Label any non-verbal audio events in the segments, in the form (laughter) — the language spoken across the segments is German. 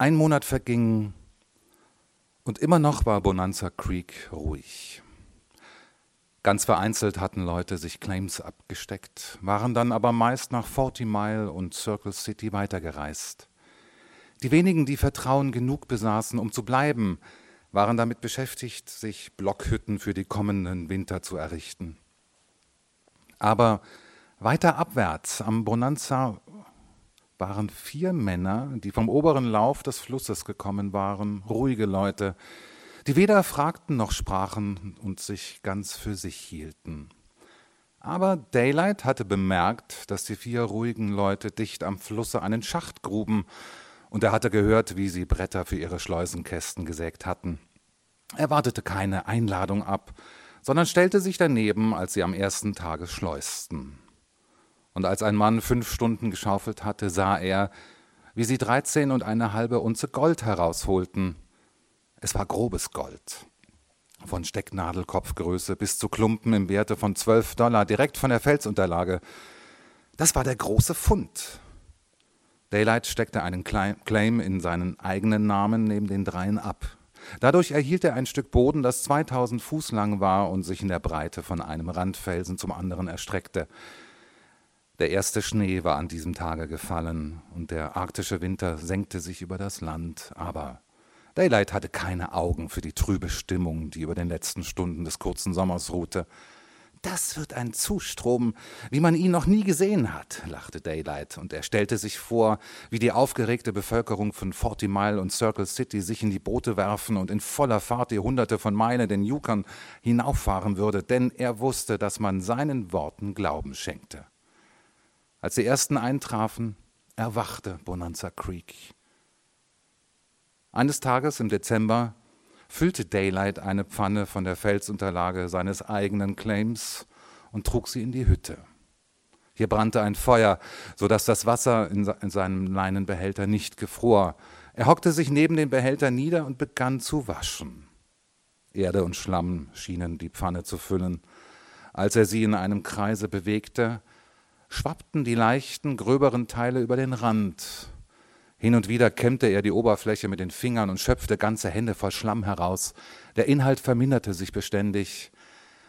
Ein Monat verging und immer noch war Bonanza Creek ruhig. Ganz vereinzelt hatten Leute sich Claims abgesteckt, waren dann aber meist nach Forty Mile und Circle City weitergereist. Die wenigen, die Vertrauen genug besaßen, um zu bleiben, waren damit beschäftigt, sich Blockhütten für die kommenden Winter zu errichten. Aber weiter abwärts am Bonanza waren vier Männer, die vom oberen Lauf des Flusses gekommen waren, ruhige Leute, die weder fragten noch sprachen und sich ganz für sich hielten. Aber Daylight hatte bemerkt, dass die vier ruhigen Leute dicht am Flusse einen Schacht gruben, und er hatte gehört, wie sie Bretter für ihre Schleusenkästen gesägt hatten. Er wartete keine Einladung ab, sondern stellte sich daneben, als sie am ersten Tage schleusten. Und als ein Mann fünf Stunden geschaufelt hatte, sah er, wie sie dreizehn und eine halbe Unze Gold herausholten. Es war grobes Gold. Von Stecknadelkopfgröße bis zu Klumpen im Werte von zwölf Dollar, direkt von der Felsunterlage. Das war der große Fund. Daylight steckte einen Claim in seinen eigenen Namen neben den dreien ab. Dadurch erhielt er ein Stück Boden, das 2000 Fuß lang war und sich in der Breite von einem Randfelsen zum anderen erstreckte. Der erste Schnee war an diesem Tage gefallen und der arktische Winter senkte sich über das Land, aber Daylight hatte keine Augen für die trübe Stimmung, die über den letzten Stunden des kurzen Sommers ruhte. Das wird ein Zustrom, wie man ihn noch nie gesehen hat, lachte Daylight, und er stellte sich vor, wie die aufgeregte Bevölkerung von Forty Mile und Circle City sich in die Boote werfen und in voller Fahrt die Hunderte von Meilen den Yukon hinauffahren würde, denn er wusste, dass man seinen Worten Glauben schenkte. Als die ersten eintrafen, erwachte Bonanza Creek. Eines Tages im Dezember füllte Daylight eine Pfanne von der Felsunterlage seines eigenen Claims und trug sie in die Hütte. Hier brannte ein Feuer, so dass das Wasser in, seinem Leinenbehälter nicht gefror. Er hockte sich neben den Behälter nieder und begann zu waschen. Erde und Schlamm schienen die Pfanne zu füllen. Als er sie in einem Kreise bewegte, schwappten die leichten, gröberen Teile über den Rand. Hin und wieder kämmte er die Oberfläche mit den Fingern und schöpfte ganze Hände voll Schlamm heraus. Der Inhalt verminderte sich beständig.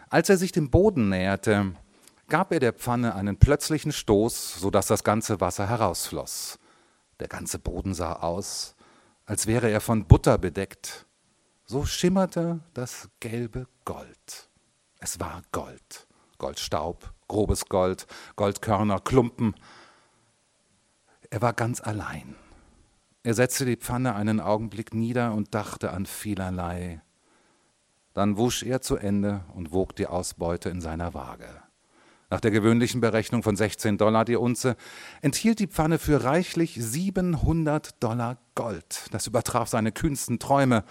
Als er sich dem Boden näherte, gab er der Pfanne einen plötzlichen Stoß, so dass das ganze Wasser herausfloss. Der ganze Boden sah aus, als wäre er von Butter bedeckt. So schimmerte das gelbe Gold. Es war Gold. Goldstaub, grobes Gold, Goldkörner, Klumpen. Er war ganz allein. Er setzte die Pfanne einen Augenblick nieder und dachte an vielerlei. Dann wusch er zu Ende und wog die Ausbeute in seiner Waage. Nach der gewöhnlichen Berechnung von 16 Dollar die Unze enthielt die Pfanne für reichlich 700 Dollar Gold. Das übertraf seine kühnsten Träume.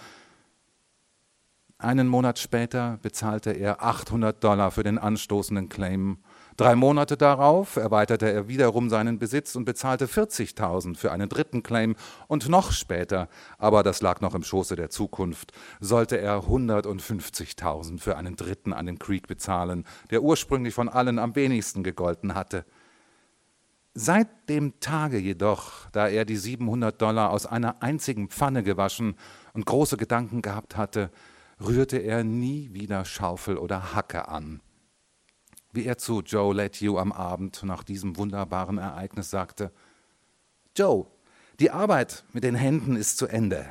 Einen Monat später bezahlte er 800 Dollar für den anstoßenden Claim. Drei Monate darauf erweiterte er wiederum seinen Besitz und bezahlte 40.000 für einen dritten Claim. Und noch später, aber das lag noch im Schoße der Zukunft, sollte er 150.000 für einen dritten an den Creek bezahlen, der ursprünglich von allen am wenigsten gegolten hatte. Seit dem Tage jedoch, da er die 700 Dollar aus einer einzigen Pfanne gewaschen und große Gedanken gehabt hatte, rührte er nie wieder Schaufel oder Hacke an. Wie er zu Joe Letthew am Abend nach diesem wunderbaren Ereignis sagte, Joe, die Arbeit mit den Händen ist zu Ende.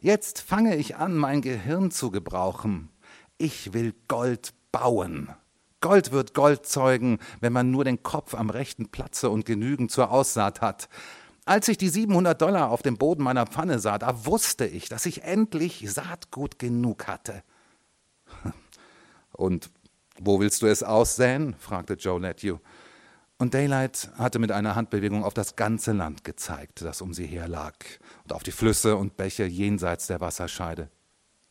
Jetzt fange ich an, mein Gehirn zu gebrauchen. Ich will Gold bauen. Gold wird Gold zeugen, wenn man nur den Kopf am rechten Platze und genügend zur Aussaat hat. Als ich die 700 Dollar auf dem Boden meiner Pfanne sah, da wusste ich, dass ich endlich Saatgut genug hatte. (laughs) Und wo willst du es aussäen? fragte Joe Letthew. Und Daylight hatte mit einer Handbewegung auf das ganze Land gezeigt, das um sie her lag, und auf die Flüsse und Bäche jenseits der Wasserscheide.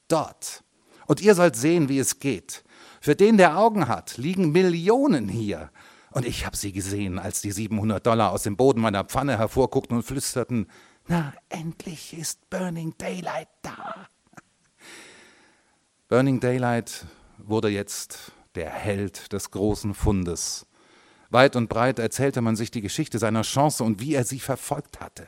Dort. Und ihr sollt sehen, wie es geht. Für den, der Augen hat, liegen Millionen hier. Und ich habe sie gesehen, als die 700 Dollar aus dem Boden meiner Pfanne hervorguckten und flüsterten, na, endlich ist Burning Daylight da. Burning Daylight wurde jetzt der Held des großen Fundes. Weit und breit erzählte man sich die Geschichte seiner Chance und wie er sie verfolgt hatte.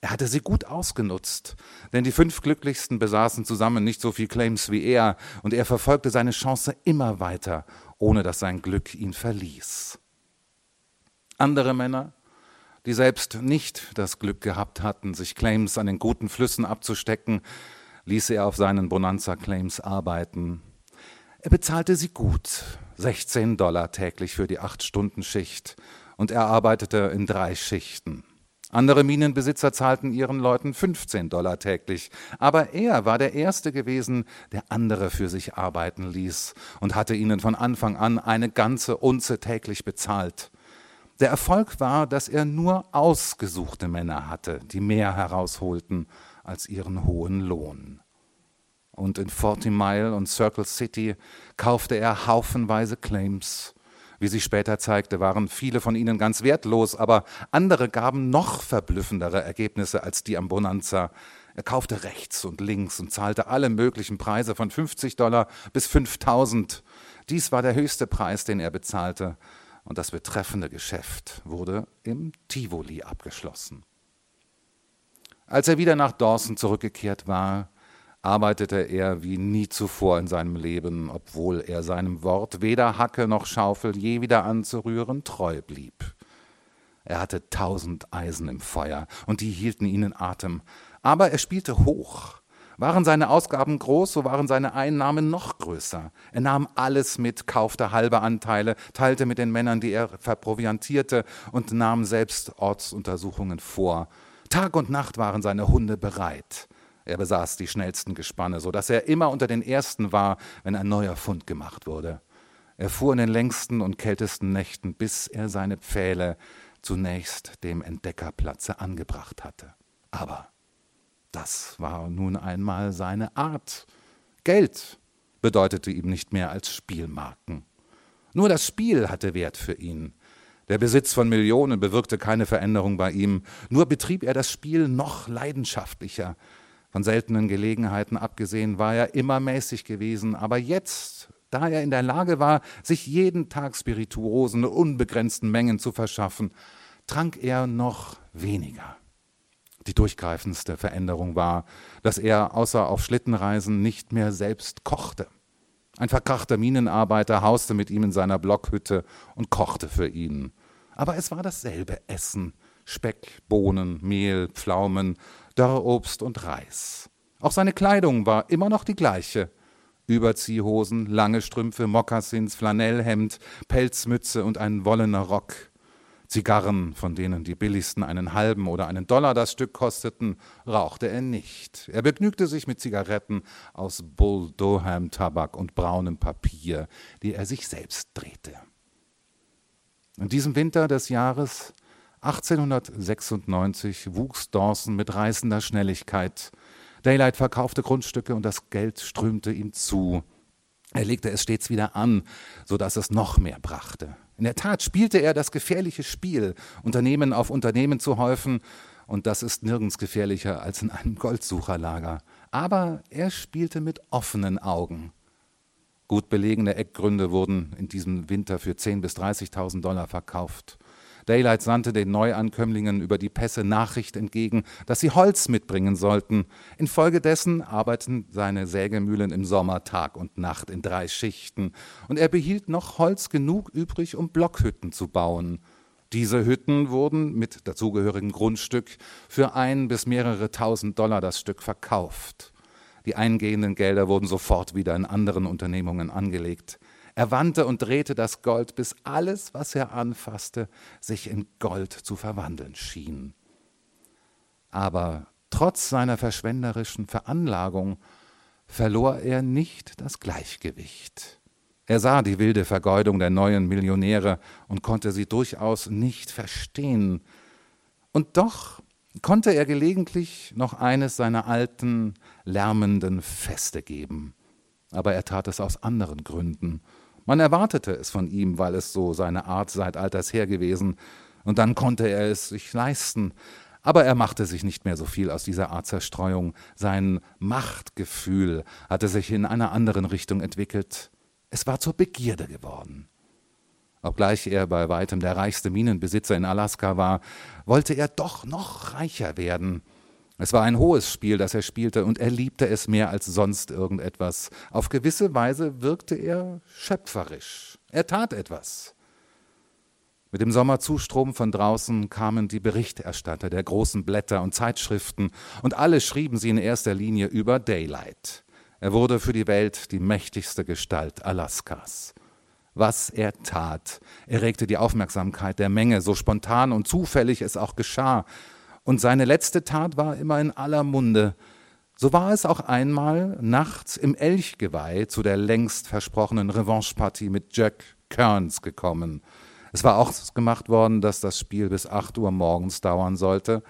Er hatte sie gut ausgenutzt, denn die fünf Glücklichsten besaßen zusammen nicht so viel Claims wie er, und er verfolgte seine Chance immer weiter, ohne dass sein Glück ihn verließ. Andere Männer, die selbst nicht das Glück gehabt hatten, sich Claims an den guten Flüssen abzustecken, ließ er auf seinen Bonanza Claims arbeiten. Er bezahlte sie gut, 16 Dollar täglich für die Acht-Stunden-Schicht, und er arbeitete in drei Schichten. Andere Minenbesitzer zahlten ihren Leuten 15 Dollar täglich, aber er war der Erste gewesen, der andere für sich arbeiten ließ und hatte ihnen von Anfang an eine ganze Unze täglich bezahlt. Der Erfolg war, dass er nur ausgesuchte Männer hatte, die mehr herausholten als ihren hohen Lohn. Und in Forty Mile und Circle City kaufte er haufenweise Claims wie sich später zeigte, waren viele von ihnen ganz wertlos, aber andere gaben noch verblüffendere Ergebnisse als die am Bonanza. Er kaufte rechts und links und zahlte alle möglichen Preise von 50 Dollar bis 5000. Dies war der höchste Preis, den er bezahlte, und das betreffende Geschäft wurde im Tivoli abgeschlossen. Als er wieder nach Dawson zurückgekehrt war, arbeitete er wie nie zuvor in seinem Leben, obwohl er seinem Wort weder Hacke noch Schaufel je wieder anzurühren treu blieb. Er hatte tausend Eisen im Feuer, und die hielten ihn in Atem. Aber er spielte hoch. Waren seine Ausgaben groß, so waren seine Einnahmen noch größer. Er nahm alles mit, kaufte halbe Anteile, teilte mit den Männern, die er verproviantierte, und nahm selbst Ortsuntersuchungen vor. Tag und Nacht waren seine Hunde bereit. Er besaß die schnellsten Gespanne, so dass er immer unter den ersten war, wenn ein neuer Fund gemacht wurde. Er fuhr in den längsten und kältesten Nächten, bis er seine Pfähle zunächst dem Entdeckerplatze angebracht hatte. Aber das war nun einmal seine Art. Geld bedeutete ihm nicht mehr als Spielmarken. Nur das Spiel hatte Wert für ihn. Der Besitz von Millionen bewirkte keine Veränderung bei ihm, nur betrieb er das Spiel noch leidenschaftlicher. Von seltenen Gelegenheiten abgesehen war er immer mäßig gewesen, aber jetzt, da er in der Lage war, sich jeden Tag Spirituosen in unbegrenzten Mengen zu verschaffen, trank er noch weniger. Die durchgreifendste Veränderung war, dass er außer auf Schlittenreisen nicht mehr selbst kochte. Ein verkrachter Minenarbeiter hauste mit ihm in seiner Blockhütte und kochte für ihn. Aber es war dasselbe Essen, Speck, Bohnen, Mehl, Pflaumen, Dörrobst und Reis. Auch seine Kleidung war immer noch die gleiche. Überziehhosen, lange Strümpfe, Mokassins, Flanellhemd, Pelzmütze und ein wollener Rock. Zigarren, von denen die billigsten einen halben oder einen Dollar das Stück kosteten, rauchte er nicht. Er begnügte sich mit Zigaretten aus Bull Doham Tabak und braunem Papier, die er sich selbst drehte. In diesem Winter des Jahres 1896 wuchs Dawson mit reißender Schnelligkeit. Daylight verkaufte Grundstücke und das Geld strömte ihm zu. Er legte es stets wieder an, so dass es noch mehr brachte. In der Tat spielte er das gefährliche Spiel, Unternehmen auf Unternehmen zu häufen, und das ist nirgends gefährlicher als in einem Goldsucherlager. Aber er spielte mit offenen Augen. Gut belegene Eckgründe wurden in diesem Winter für 10.000 bis 30.000 Dollar verkauft. Daylight sandte den Neuankömmlingen über die Pässe Nachricht entgegen, dass sie Holz mitbringen sollten. Infolgedessen arbeiteten seine Sägemühlen im Sommer Tag und Nacht in drei Schichten, und er behielt noch Holz genug übrig, um Blockhütten zu bauen. Diese Hütten wurden mit dazugehörigem Grundstück für ein bis mehrere tausend Dollar das Stück verkauft. Die eingehenden Gelder wurden sofort wieder in anderen Unternehmungen angelegt. Er wandte und drehte das Gold, bis alles, was er anfasste, sich in Gold zu verwandeln schien. Aber trotz seiner verschwenderischen Veranlagung verlor er nicht das Gleichgewicht. Er sah die wilde Vergeudung der neuen Millionäre und konnte sie durchaus nicht verstehen. Und doch konnte er gelegentlich noch eines seiner alten, lärmenden Feste geben. Aber er tat es aus anderen Gründen man erwartete es von ihm, weil es so seine Art seit alters her gewesen, und dann konnte er es sich leisten. Aber er machte sich nicht mehr so viel aus dieser Art Zerstreuung. Sein Machtgefühl hatte sich in einer anderen Richtung entwickelt. Es war zur Begierde geworden. Obgleich er bei weitem der reichste Minenbesitzer in Alaska war, wollte er doch noch reicher werden. Es war ein hohes Spiel, das er spielte, und er liebte es mehr als sonst irgendetwas. Auf gewisse Weise wirkte er schöpferisch. Er tat etwas. Mit dem Sommerzustrom von draußen kamen die Berichterstatter der großen Blätter und Zeitschriften, und alle schrieben sie in erster Linie über Daylight. Er wurde für die Welt die mächtigste Gestalt Alaskas. Was er tat, erregte die Aufmerksamkeit der Menge, so spontan und zufällig es auch geschah, und seine letzte Tat war immer in aller Munde. So war es auch einmal nachts im Elchgeweih zu der längst versprochenen Revanchepartie mit Jack Kearns gekommen. Es war auch gemacht worden, dass das Spiel bis 8 Uhr morgens dauern sollte.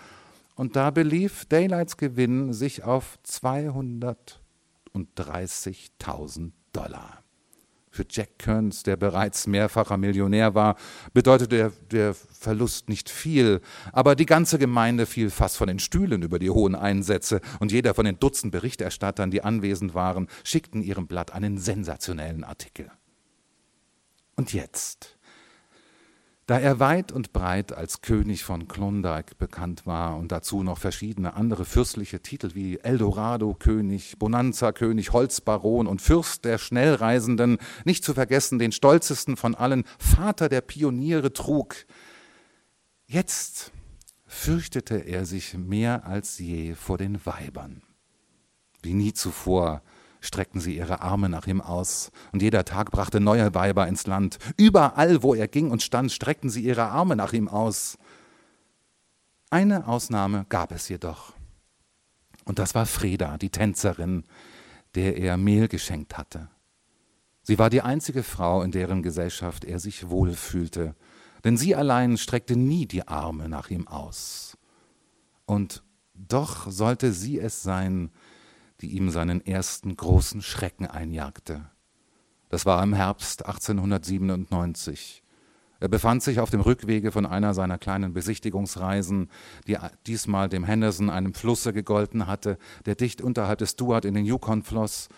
Und da belief Daylights Gewinn sich auf 230.000 Dollar. Für Jack Kearns, der bereits mehrfacher Millionär war, bedeutete der, der Verlust nicht viel, aber die ganze Gemeinde fiel fast von den Stühlen über die hohen Einsätze, und jeder von den Dutzend Berichterstattern, die anwesend waren, schickten ihrem Blatt einen sensationellen Artikel. Und jetzt da er weit und breit als König von Klondike bekannt war und dazu noch verschiedene andere fürstliche Titel wie Eldorado-König, Bonanza-König, Holzbaron und Fürst der Schnellreisenden, nicht zu vergessen den stolzesten von allen, Vater der Pioniere trug, jetzt fürchtete er sich mehr als je vor den Weibern. Wie nie zuvor streckten sie ihre Arme nach ihm aus, und jeder Tag brachte neue Weiber ins Land. Überall, wo er ging und stand, streckten sie ihre Arme nach ihm aus. Eine Ausnahme gab es jedoch, und das war Freda, die Tänzerin, der er Mehl geschenkt hatte. Sie war die einzige Frau, in deren Gesellschaft er sich wohlfühlte, denn sie allein streckte nie die Arme nach ihm aus. Und doch sollte sie es sein, die ihm seinen ersten großen Schrecken einjagte. Das war im Herbst 1897. Er befand sich auf dem Rückwege von einer seiner kleinen Besichtigungsreisen, die diesmal dem Henderson, einem Flusse, gegolten hatte, der dicht unterhalb des Stuart in den Yukon floss.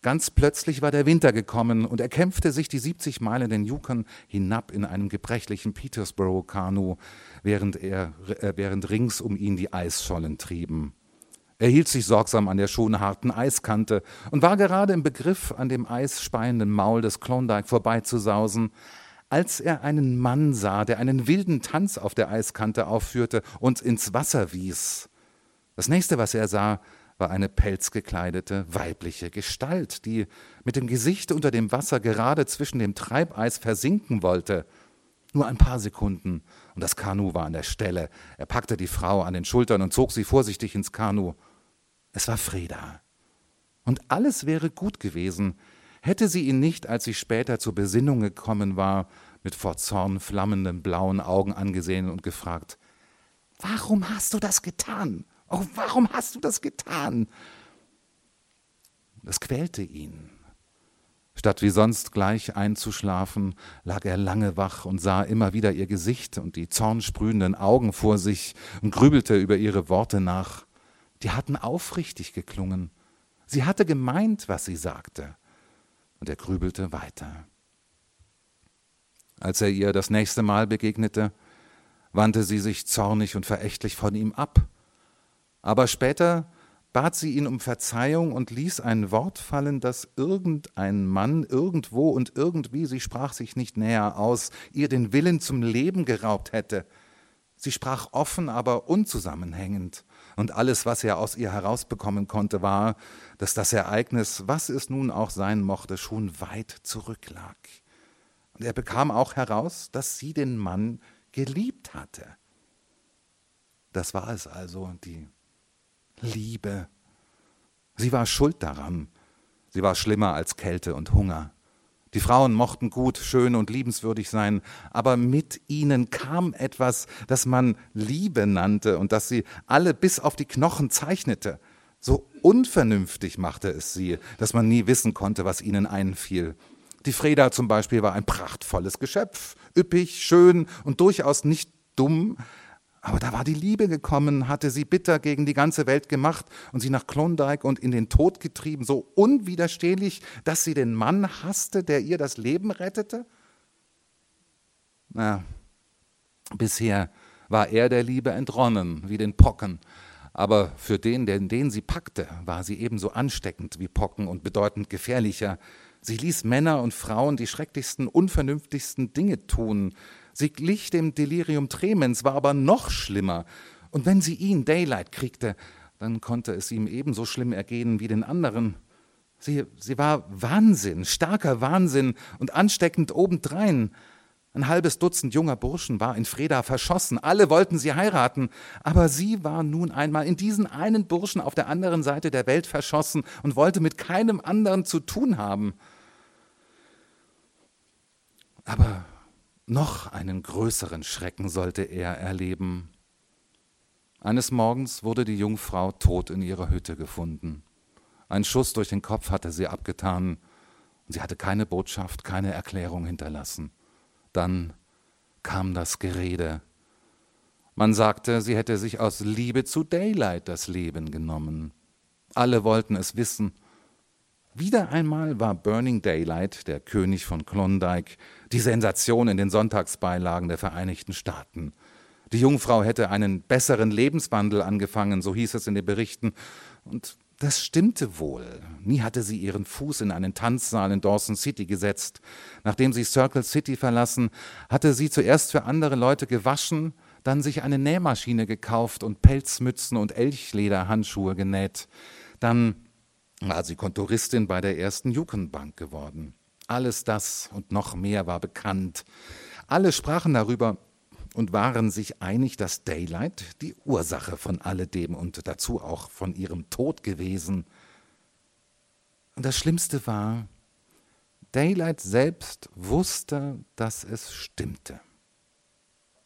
Ganz plötzlich war der Winter gekommen und er kämpfte sich die 70 Meilen den Yukon hinab in einem gebrechlichen Petersboro-Kanu, während, äh, während rings um ihn die Eisschollen trieben. Er hielt sich sorgsam an der schon harten Eiskante und war gerade im Begriff, an dem eisspeienden Maul des Klondike vorbeizusausen, als er einen Mann sah, der einen wilden Tanz auf der Eiskante aufführte und ins Wasser wies. Das nächste, was er sah, war eine pelzgekleidete weibliche Gestalt, die mit dem Gesicht unter dem Wasser gerade zwischen dem Treibeis versinken wollte. Nur ein paar Sekunden, und das Kanu war an der Stelle. Er packte die Frau an den Schultern und zog sie vorsichtig ins Kanu. Es war Freda. Und alles wäre gut gewesen, hätte sie ihn nicht, als sie später zur Besinnung gekommen war, mit vor Zorn flammenden blauen Augen angesehen und gefragt, Warum hast du das getan? Oh, warum hast du das getan? Das quälte ihn. Statt wie sonst gleich einzuschlafen, lag er lange wach und sah immer wieder ihr Gesicht und die zornsprühenden Augen vor sich und grübelte über ihre Worte nach die hatten aufrichtig geklungen. Sie hatte gemeint, was sie sagte. Und er grübelte weiter. Als er ihr das nächste Mal begegnete, wandte sie sich zornig und verächtlich von ihm ab. Aber später bat sie ihn um Verzeihung und ließ ein Wort fallen, das irgendein Mann irgendwo und irgendwie, sie sprach sich nicht näher aus, ihr den Willen zum Leben geraubt hätte. Sie sprach offen, aber unzusammenhängend und alles, was er aus ihr herausbekommen konnte, war, dass das Ereignis, was es nun auch sein mochte, schon weit zurücklag. Und er bekam auch heraus, dass sie den Mann geliebt hatte. Das war es also, die Liebe. Sie war schuld daran. Sie war schlimmer als Kälte und Hunger. Die Frauen mochten gut, schön und liebenswürdig sein, aber mit ihnen kam etwas, das man Liebe nannte und das sie alle bis auf die Knochen zeichnete. So unvernünftig machte es sie, dass man nie wissen konnte, was ihnen einfiel. Die Freda zum Beispiel war ein prachtvolles Geschöpf, üppig, schön und durchaus nicht dumm, aber da war die Liebe gekommen, hatte sie bitter gegen die ganze Welt gemacht und sie nach Klondike und in den Tod getrieben, so unwiderstehlich, dass sie den Mann hasste, der ihr das Leben rettete? Na, bisher war er der Liebe entronnen, wie den Pocken. Aber für den, den, den sie packte, war sie ebenso ansteckend wie Pocken und bedeutend gefährlicher. Sie ließ Männer und Frauen die schrecklichsten, unvernünftigsten Dinge tun. Sie glich dem Delirium tremens, war aber noch schlimmer. Und wenn sie ihn, Daylight, kriegte, dann konnte es ihm ebenso schlimm ergehen wie den anderen. Sie, sie war Wahnsinn, starker Wahnsinn und ansteckend obendrein. Ein halbes Dutzend junger Burschen war in Freda verschossen, alle wollten sie heiraten, aber sie war nun einmal in diesen einen Burschen auf der anderen Seite der Welt verschossen und wollte mit keinem anderen zu tun haben. Aber noch einen größeren Schrecken sollte er erleben. Eines Morgens wurde die Jungfrau tot in ihrer Hütte gefunden. Ein Schuss durch den Kopf hatte sie abgetan, und sie hatte keine Botschaft, keine Erklärung hinterlassen. Dann kam das Gerede. Man sagte, sie hätte sich aus Liebe zu Daylight das Leben genommen. Alle wollten es wissen. Wieder einmal war Burning Daylight, der König von Klondike, die Sensation in den Sonntagsbeilagen der Vereinigten Staaten. Die Jungfrau hätte einen besseren Lebenswandel angefangen, so hieß es in den Berichten, und das stimmte wohl. Nie hatte sie ihren Fuß in einen Tanzsaal in Dawson City gesetzt. Nachdem sie Circle City verlassen, hatte sie zuerst für andere Leute gewaschen, dann sich eine Nähmaschine gekauft und Pelzmützen und Elchlederhandschuhe genäht. Dann war sie Kontoristin bei der ersten Jugendbank geworden. Alles das und noch mehr war bekannt. Alle sprachen darüber, und waren sich einig, dass Daylight die Ursache von alledem und dazu auch von ihrem Tod gewesen. Und das Schlimmste war, Daylight selbst wusste, dass es stimmte.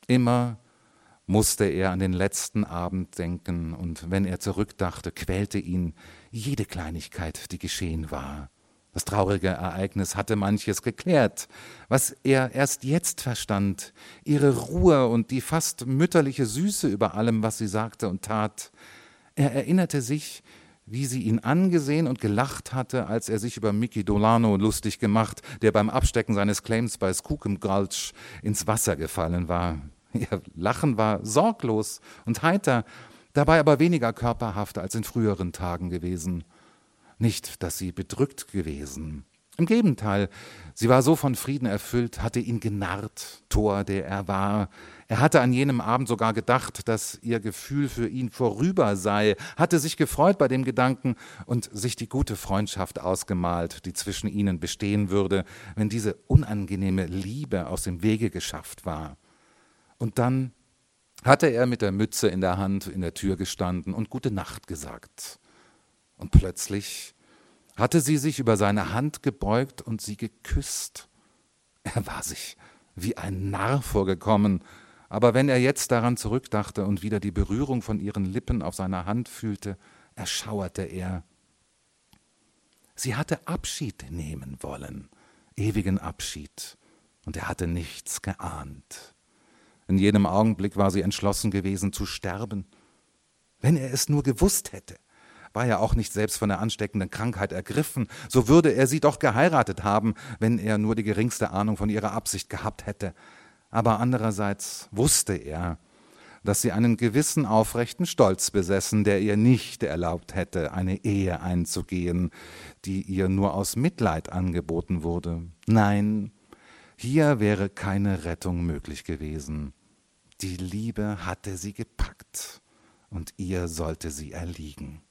Immer musste er an den letzten Abend denken, und wenn er zurückdachte, quälte ihn jede Kleinigkeit, die geschehen war. Das traurige Ereignis hatte manches geklärt, was er erst jetzt verstand, ihre Ruhe und die fast mütterliche Süße über allem, was sie sagte und tat. Er erinnerte sich, wie sie ihn angesehen und gelacht hatte, als er sich über Mickey Dolano lustig gemacht, der beim Abstecken seines Claims bei Skookum Gulch ins Wasser gefallen war. Ihr Lachen war sorglos und heiter, dabei aber weniger körperhaft als in früheren Tagen gewesen. Nicht, dass sie bedrückt gewesen. Im Gegenteil, sie war so von Frieden erfüllt, hatte ihn genarrt, Tor, der er war. Er hatte an jenem Abend sogar gedacht, dass ihr Gefühl für ihn vorüber sei, hatte sich gefreut bei dem Gedanken und sich die gute Freundschaft ausgemalt, die zwischen ihnen bestehen würde, wenn diese unangenehme Liebe aus dem Wege geschafft war. Und dann hatte er mit der Mütze in der Hand in der Tür gestanden und gute Nacht gesagt. Und plötzlich hatte sie sich über seine Hand gebeugt und sie geküsst. Er war sich wie ein Narr vorgekommen, aber wenn er jetzt daran zurückdachte und wieder die Berührung von ihren Lippen auf seiner Hand fühlte, erschauerte er. Sie hatte Abschied nehmen wollen, ewigen Abschied, und er hatte nichts geahnt. In jedem Augenblick war sie entschlossen gewesen zu sterben. Wenn er es nur gewusst hätte war er auch nicht selbst von der ansteckenden Krankheit ergriffen, so würde er sie doch geheiratet haben, wenn er nur die geringste Ahnung von ihrer Absicht gehabt hätte. Aber andererseits wusste er, dass sie einen gewissen aufrechten Stolz besessen, der ihr nicht erlaubt hätte, eine Ehe einzugehen, die ihr nur aus Mitleid angeboten wurde. Nein, hier wäre keine Rettung möglich gewesen. Die Liebe hatte sie gepackt, und ihr sollte sie erliegen.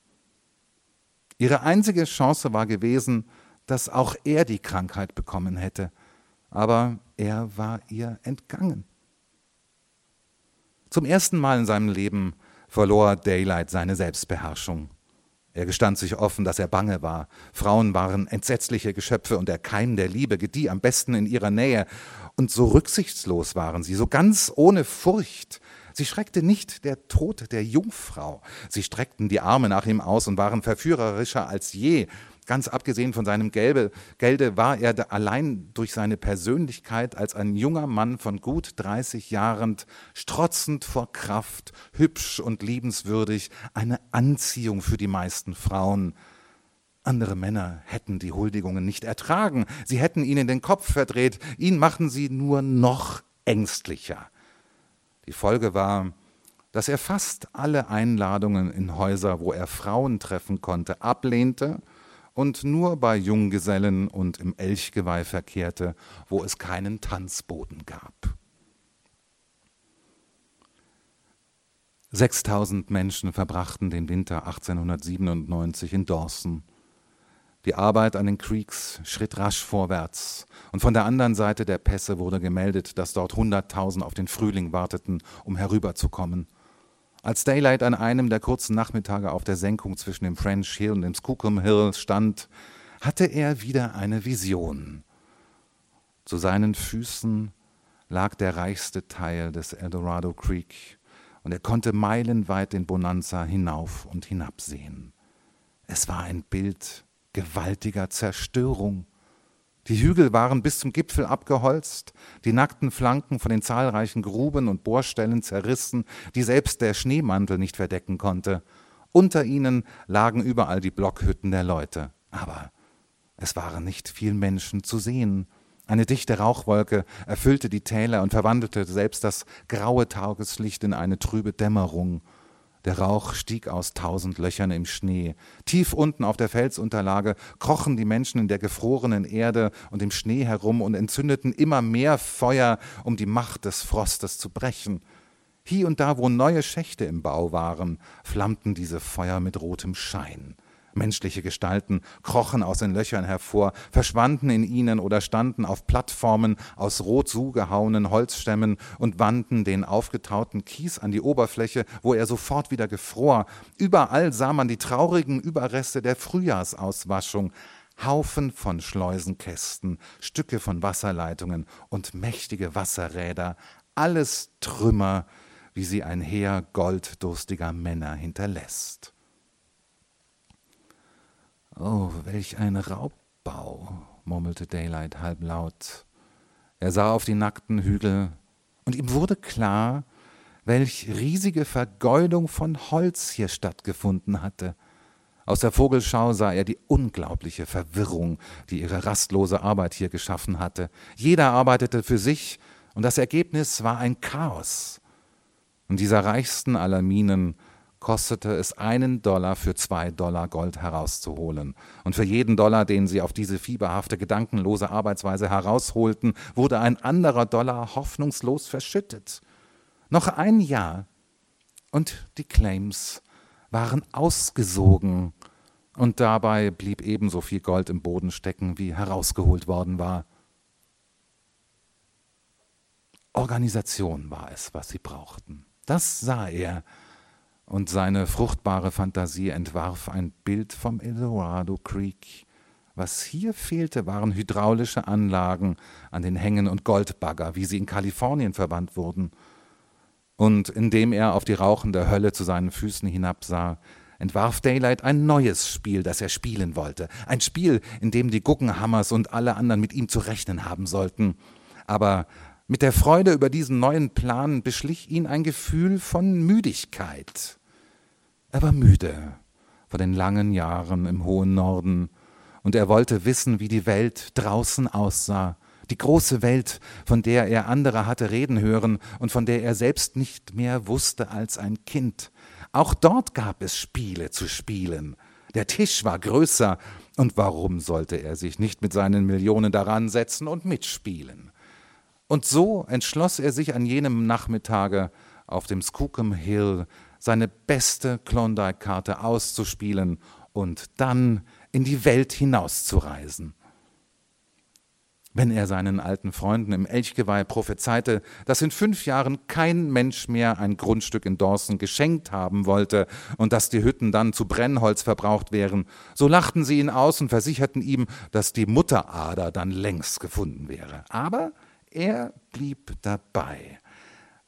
Ihre einzige Chance war gewesen, dass auch er die Krankheit bekommen hätte, aber er war ihr entgangen. Zum ersten Mal in seinem Leben verlor Daylight seine Selbstbeherrschung. Er gestand sich offen, dass er bange war. Frauen waren entsetzliche Geschöpfe und der Keim der Liebe gedieh am besten in ihrer Nähe. Und so rücksichtslos waren sie, so ganz ohne Furcht, Sie schreckte nicht der Tod der Jungfrau. Sie streckten die Arme nach ihm aus und waren verführerischer als je. Ganz abgesehen von seinem Gelbe, Gelde war er allein durch seine Persönlichkeit als ein junger Mann von gut 30 Jahren, strotzend vor Kraft, hübsch und liebenswürdig, eine Anziehung für die meisten Frauen. Andere Männer hätten die Huldigungen nicht ertragen, sie hätten ihnen den Kopf verdreht, ihn machen sie nur noch ängstlicher. Die Folge war, dass er fast alle Einladungen in Häuser, wo er Frauen treffen konnte, ablehnte und nur bei Junggesellen und im Elchgeweih verkehrte, wo es keinen Tanzboden gab. 6000 Menschen verbrachten den Winter 1897 in Dawson. Die Arbeit an den Creeks schritt rasch vorwärts, und von der anderen Seite der Pässe wurde gemeldet, dass dort 100.000 auf den Frühling warteten, um herüberzukommen. Als Daylight an einem der kurzen Nachmittage auf der Senkung zwischen dem French Hill und dem Skookum Hill stand, hatte er wieder eine Vision. Zu seinen Füßen lag der reichste Teil des Eldorado Creek, und er konnte meilenweit den Bonanza hinauf und hinabsehen. Es war ein Bild gewaltiger Zerstörung. Die Hügel waren bis zum Gipfel abgeholzt, die nackten Flanken von den zahlreichen Gruben und Bohrstellen zerrissen, die selbst der Schneemantel nicht verdecken konnte. Unter ihnen lagen überall die Blockhütten der Leute. Aber es waren nicht viel Menschen zu sehen. Eine dichte Rauchwolke erfüllte die Täler und verwandelte selbst das graue Tageslicht in eine trübe Dämmerung. Der Rauch stieg aus tausend Löchern im Schnee. Tief unten auf der Felsunterlage krochen die Menschen in der gefrorenen Erde und im Schnee herum und entzündeten immer mehr Feuer, um die Macht des Frostes zu brechen. Hier und da, wo neue Schächte im Bau waren, flammten diese Feuer mit rotem Schein. Menschliche Gestalten krochen aus den Löchern hervor, verschwanden in ihnen oder standen auf Plattformen aus rot zugehauenen Holzstämmen und wandten den aufgetauten Kies an die Oberfläche, wo er sofort wieder gefror. Überall sah man die traurigen Überreste der Frühjahrsauswaschung. Haufen von Schleusenkästen, Stücke von Wasserleitungen und mächtige Wasserräder, alles Trümmer, wie sie ein Heer golddurstiger Männer hinterlässt. Oh, welch ein Raubbau, murmelte Daylight halblaut. Er sah auf die nackten Hügel, und ihm wurde klar, welch riesige Vergeudung von Holz hier stattgefunden hatte. Aus der Vogelschau sah er die unglaubliche Verwirrung, die ihre rastlose Arbeit hier geschaffen hatte. Jeder arbeitete für sich, und das Ergebnis war ein Chaos. Und dieser reichsten aller Minen kostete es einen Dollar für zwei Dollar Gold herauszuholen. Und für jeden Dollar, den sie auf diese fieberhafte, gedankenlose Arbeitsweise herausholten, wurde ein anderer Dollar hoffnungslos verschüttet. Noch ein Jahr und die Claims waren ausgesogen, und dabei blieb ebenso viel Gold im Boden stecken, wie herausgeholt worden war. Organisation war es, was sie brauchten. Das sah er, und seine fruchtbare Fantasie entwarf ein Bild vom Eldorado Creek. Was hier fehlte, waren hydraulische Anlagen an den Hängen und Goldbagger, wie sie in Kalifornien verwandt wurden. Und indem er auf die rauchende Hölle zu seinen Füßen hinabsah, entwarf Daylight ein neues Spiel, das er spielen wollte. Ein Spiel, in dem die Guggenhammers und alle anderen mit ihm zu rechnen haben sollten. Aber mit der Freude über diesen neuen Plan beschlich ihn ein Gefühl von Müdigkeit. Er war müde vor den langen Jahren im hohen Norden, und er wollte wissen, wie die Welt draußen aussah, die große Welt, von der er andere hatte reden hören und von der er selbst nicht mehr wusste als ein Kind. Auch dort gab es Spiele zu spielen. Der Tisch war größer, und warum sollte er sich nicht mit seinen Millionen daran setzen und mitspielen? Und so entschloss er sich an jenem Nachmittage auf dem Skookum Hill seine beste Klondike-Karte auszuspielen und dann in die Welt hinauszureisen. Wenn er seinen alten Freunden im Elchgeweih prophezeite, dass in fünf Jahren kein Mensch mehr ein Grundstück in Dawson geschenkt haben wollte und dass die Hütten dann zu Brennholz verbraucht wären, so lachten sie ihn aus und versicherten ihm, dass die Mutterader dann längst gefunden wäre. Aber er blieb dabei.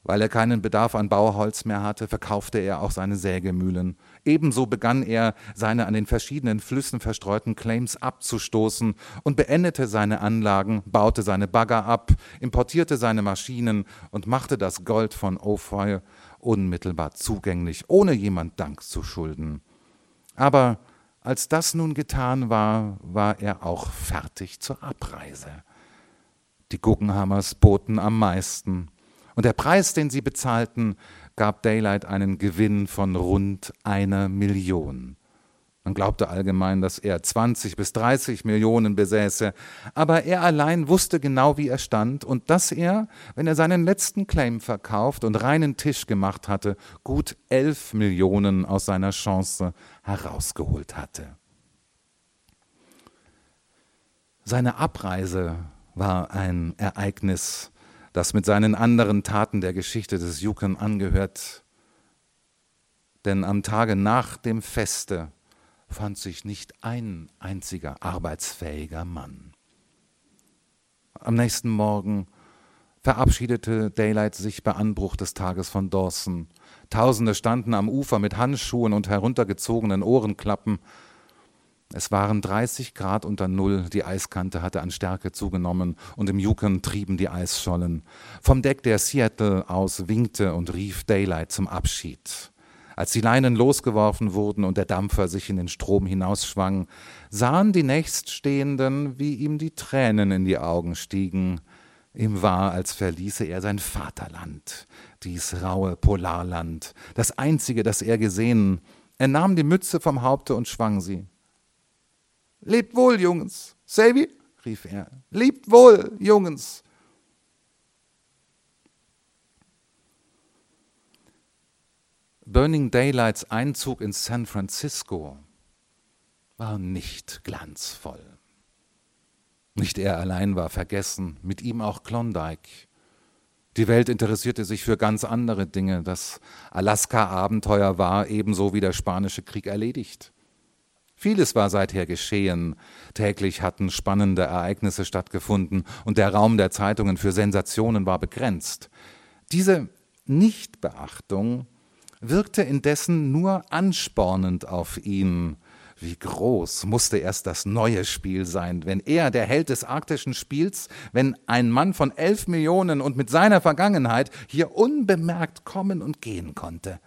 Weil er keinen Bedarf an Bauholz mehr hatte, verkaufte er auch seine Sägemühlen. Ebenso begann er, seine an den verschiedenen Flüssen verstreuten Claims abzustoßen und beendete seine Anlagen, baute seine Bagger ab, importierte seine Maschinen und machte das Gold von Ophi unmittelbar zugänglich, ohne jemand Dank zu schulden. Aber als das nun getan war, war er auch fertig zur Abreise. Die Guggenhammers boten am meisten. Und der Preis, den sie bezahlten, gab Daylight einen Gewinn von rund einer Million. Man glaubte allgemein, dass er 20 bis 30 Millionen besäße, aber er allein wusste genau, wie er stand und dass er, wenn er seinen letzten Claim verkauft und reinen Tisch gemacht hatte, gut 11 Millionen aus seiner Chance herausgeholt hatte. Seine Abreise war ein Ereignis, das mit seinen anderen Taten der Geschichte des Yukon angehört, denn am Tage nach dem Feste fand sich nicht ein einziger arbeitsfähiger Mann. Am nächsten Morgen verabschiedete Daylight sich bei Anbruch des Tages von Dawson. Tausende standen am Ufer mit Handschuhen und heruntergezogenen Ohrenklappen. Es waren 30 Grad unter Null, die Eiskante hatte an Stärke zugenommen und im Yukon trieben die Eisschollen. Vom Deck der Seattle aus winkte und rief Daylight zum Abschied. Als die Leinen losgeworfen wurden und der Dampfer sich in den Strom hinausschwang, sahen die Nächststehenden, wie ihm die Tränen in die Augen stiegen. Ihm war, als verließe er sein Vaterland, dies raue Polarland, das einzige, das er gesehen. Er nahm die Mütze vom Haupte und schwang sie. Lebt wohl, Jungens. Savy, rief er. Lebt wohl, Jungens. Burning Daylights Einzug in San Francisco war nicht glanzvoll. Nicht er allein war vergessen, mit ihm auch Klondike. Die Welt interessierte sich für ganz andere Dinge. Das Alaska-Abenteuer war ebenso wie der Spanische Krieg erledigt. Vieles war seither geschehen. Täglich hatten spannende Ereignisse stattgefunden und der Raum der Zeitungen für Sensationen war begrenzt. Diese Nichtbeachtung wirkte indessen nur anspornend auf ihn. Wie groß musste erst das neue Spiel sein, wenn er, der Held des arktischen Spiels, wenn ein Mann von elf Millionen und mit seiner Vergangenheit hier unbemerkt kommen und gehen konnte.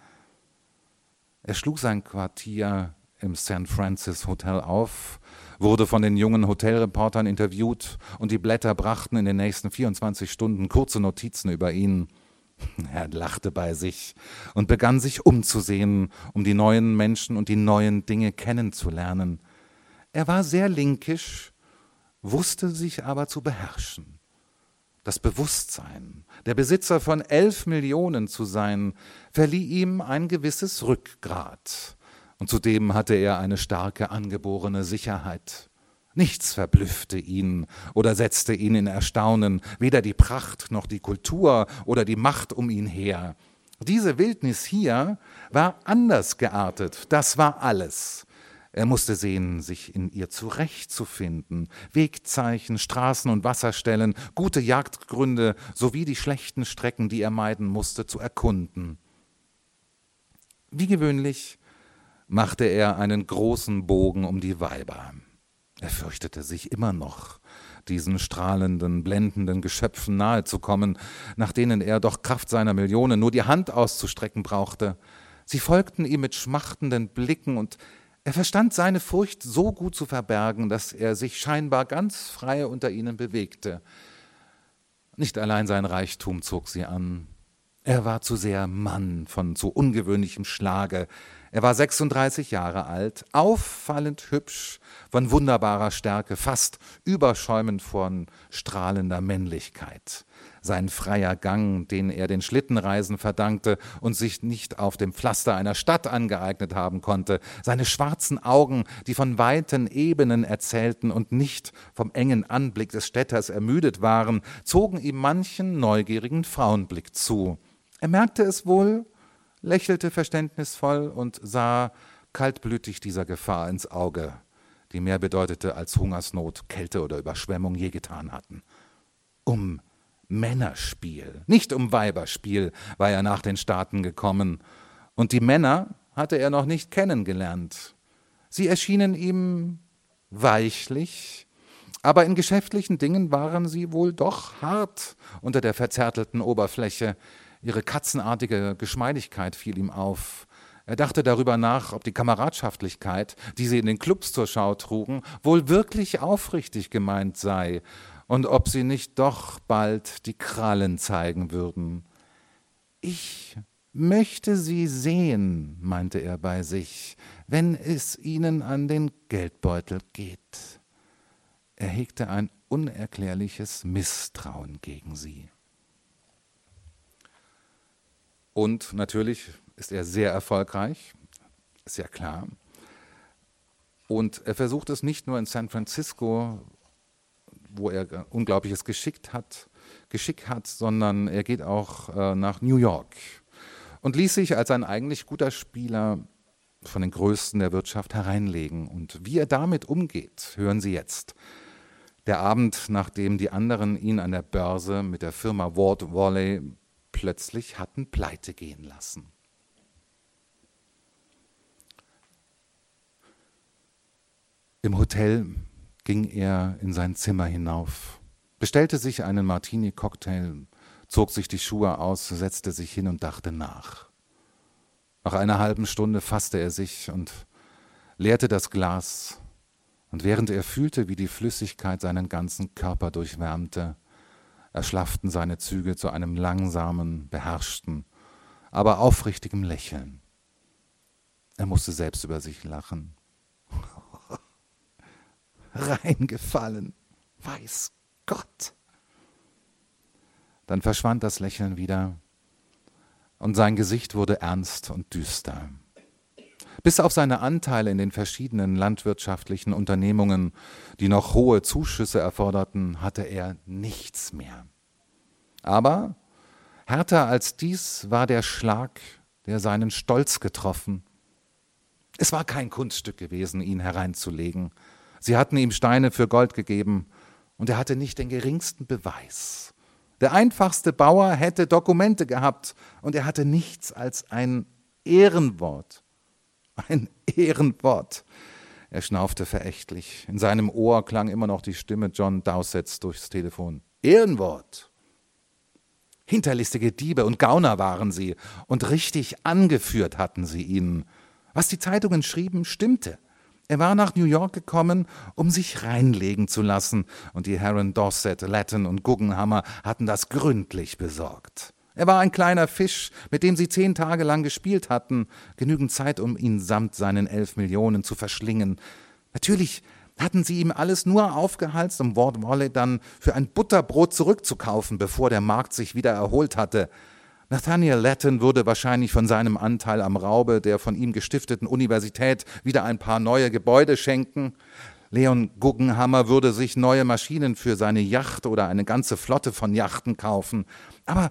Er schlug sein Quartier im St. Francis Hotel auf, wurde von den jungen Hotelreportern interviewt und die Blätter brachten in den nächsten 24 Stunden kurze Notizen über ihn. (laughs) Er lachte bei sich und begann sich umzusehen, um die neuen Menschen und die neuen Dinge kennenzulernen. Er war sehr linkisch, wusste sich aber zu beherrschen. Das Bewusstsein, der Besitzer von elf Millionen zu sein, verlieh ihm ein gewisses Rückgrat, und zudem hatte er eine starke angeborene Sicherheit. Nichts verblüffte ihn oder setzte ihn in Erstaunen, weder die Pracht noch die Kultur oder die Macht um ihn her. Diese Wildnis hier war anders geartet, das war alles. Er musste sehen, sich in ihr zurechtzufinden. Wegzeichen, Straßen und Wasserstellen, gute Jagdgründe sowie die schlechten Strecken, die er meiden musste, zu erkunden. Wie gewöhnlich machte er einen großen Bogen um die Weiber. Er fürchtete sich immer noch, diesen strahlenden, blendenden Geschöpfen nahezukommen, nach denen er doch Kraft seiner Millionen nur die Hand auszustrecken brauchte. Sie folgten ihm mit schmachtenden Blicken, und er verstand seine Furcht so gut zu verbergen, dass er sich scheinbar ganz frei unter ihnen bewegte. Nicht allein sein Reichtum zog sie an, er war zu sehr Mann von zu ungewöhnlichem Schlage, er war 36 Jahre alt, auffallend hübsch, von wunderbarer Stärke, fast überschäumend von strahlender Männlichkeit. Sein freier Gang, den er den Schlittenreisen verdankte und sich nicht auf dem Pflaster einer Stadt angeeignet haben konnte, seine schwarzen Augen, die von weiten Ebenen erzählten und nicht vom engen Anblick des Städters ermüdet waren, zogen ihm manchen neugierigen Frauenblick zu. Er merkte es wohl lächelte verständnisvoll und sah kaltblütig dieser Gefahr ins Auge, die mehr bedeutete als Hungersnot, Kälte oder Überschwemmung je getan hatten. Um Männerspiel, nicht um Weiberspiel, war er nach den Staaten gekommen, und die Männer hatte er noch nicht kennengelernt. Sie erschienen ihm weichlich, aber in geschäftlichen Dingen waren sie wohl doch hart unter der verzärtelten Oberfläche, Ihre katzenartige Geschmeidigkeit fiel ihm auf. Er dachte darüber nach, ob die Kameradschaftlichkeit, die sie in den Clubs zur Schau trugen, wohl wirklich aufrichtig gemeint sei und ob sie nicht doch bald die Krallen zeigen würden. Ich möchte sie sehen, meinte er bei sich, wenn es ihnen an den Geldbeutel geht. Er hegte ein unerklärliches Misstrauen gegen sie. Und natürlich ist er sehr erfolgreich, ist ja klar. Und er versucht es nicht nur in San Francisco, wo er unglaubliches Geschick hat, Geschick hat, sondern er geht auch äh, nach New York und ließ sich als ein eigentlich guter Spieler von den Größten der Wirtschaft hereinlegen. Und wie er damit umgeht, hören Sie jetzt. Der Abend, nachdem die anderen ihn an der Börse mit der Firma Ward Volley plötzlich hatten pleite gehen lassen. Im Hotel ging er in sein Zimmer hinauf, bestellte sich einen Martini-Cocktail, zog sich die Schuhe aus, setzte sich hin und dachte nach. Nach einer halben Stunde fasste er sich und leerte das Glas, und während er fühlte, wie die Flüssigkeit seinen ganzen Körper durchwärmte, erschlafften seine Züge zu einem langsamen, beherrschten, aber aufrichtigem Lächeln. Er musste selbst über sich lachen (laughs) reingefallen. Weiß Gott. Dann verschwand das Lächeln wieder und sein Gesicht wurde ernst und düster. Bis auf seine Anteile in den verschiedenen landwirtschaftlichen Unternehmungen, die noch hohe Zuschüsse erforderten, hatte er nichts mehr. Aber härter als dies war der Schlag, der seinen Stolz getroffen. Es war kein Kunststück gewesen, ihn hereinzulegen, Sie hatten ihm Steine für Gold gegeben, und er hatte nicht den geringsten Beweis. Der einfachste Bauer hätte Dokumente gehabt, und er hatte nichts als ein Ehrenwort. Ein Ehrenwort. Er schnaufte verächtlich. In seinem Ohr klang immer noch die Stimme John Dowsetts durchs Telefon. Ehrenwort. Hinterlistige Diebe und Gauner waren sie, und richtig angeführt hatten sie ihn. Was die Zeitungen schrieben, stimmte. Er war nach New York gekommen, um sich reinlegen zu lassen, und die Herren Dorset, Latten und Guggenhammer hatten das gründlich besorgt. Er war ein kleiner Fisch, mit dem sie zehn Tage lang gespielt hatten, genügend Zeit, um ihn samt seinen elf Millionen zu verschlingen. Natürlich hatten sie ihm alles nur aufgehalst, um Ward Walle dann für ein Butterbrot zurückzukaufen, bevor der Markt sich wieder erholt hatte. Nathaniel Latten würde wahrscheinlich von seinem Anteil am Raube der von ihm gestifteten Universität wieder ein paar neue Gebäude schenken. Leon Guggenhammer würde sich neue Maschinen für seine Yacht oder eine ganze Flotte von Yachten kaufen. Aber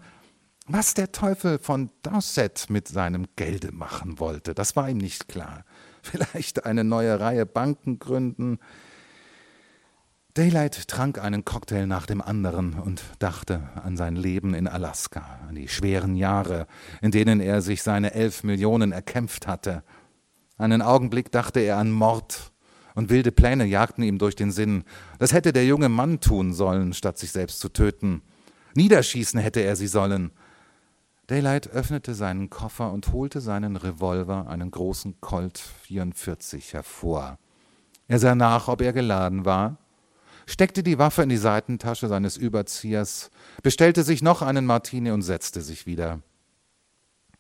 was der Teufel von Dorset mit seinem Gelde machen wollte, das war ihm nicht klar. (laughs) Vielleicht eine neue Reihe Banken gründen, Daylight trank einen Cocktail nach dem anderen und dachte an sein Leben in Alaska, an die schweren Jahre, in denen er sich seine elf Millionen erkämpft hatte. Einen Augenblick dachte er an Mord, und wilde Pläne jagten ihm durch den Sinn. Das hätte der junge Mann tun sollen, statt sich selbst zu töten. Niederschießen hätte er sie sollen. Daylight öffnete seinen Koffer und holte seinen Revolver, einen großen Colt 44, hervor. Er sah nach, ob er geladen war, steckte die Waffe in die Seitentasche seines Überziehers, bestellte sich noch einen Martini und setzte sich wieder.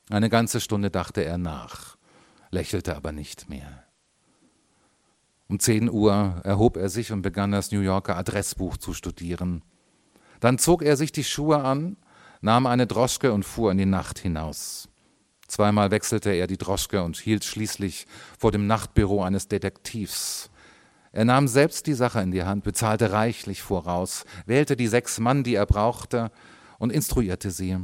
Eine ganze Stunde dachte er nach, lächelte aber nicht mehr. Um zehn Uhr erhob er sich und begann das New Yorker Adressbuch zu studieren. Dann zog er sich die Schuhe an, nahm eine Droschke und fuhr in die Nacht hinaus. Zweimal wechselte er die Droschke und hielt schließlich vor dem Nachtbüro eines Detektivs, er nahm selbst die Sache in die Hand, bezahlte reichlich voraus, wählte die sechs Mann, die er brauchte, und instruierte sie.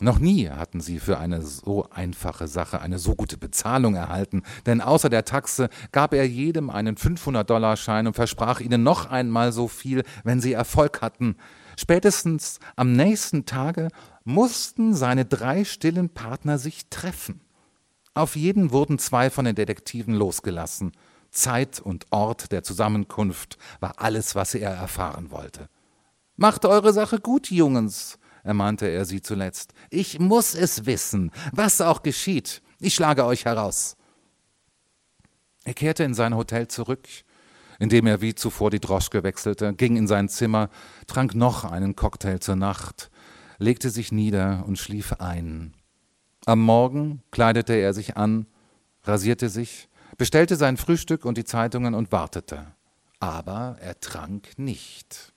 Noch nie hatten sie für eine so einfache Sache eine so gute Bezahlung erhalten, denn außer der Taxe gab er jedem einen 500-Dollar-Schein und versprach ihnen noch einmal so viel, wenn sie Erfolg hatten. Spätestens am nächsten Tage mussten seine drei stillen Partner sich treffen. Auf jeden wurden zwei von den Detektiven losgelassen – Zeit und Ort der Zusammenkunft war alles, was er erfahren wollte. Macht eure Sache gut, Jungens, ermahnte er sie zuletzt. Ich muss es wissen, was auch geschieht. Ich schlage euch heraus. Er kehrte in sein Hotel zurück, indem er wie zuvor die Droschke wechselte, ging in sein Zimmer, trank noch einen Cocktail zur Nacht, legte sich nieder und schlief ein. Am Morgen kleidete er sich an, rasierte sich, bestellte sein Frühstück und die Zeitungen und wartete. Aber er trank nicht.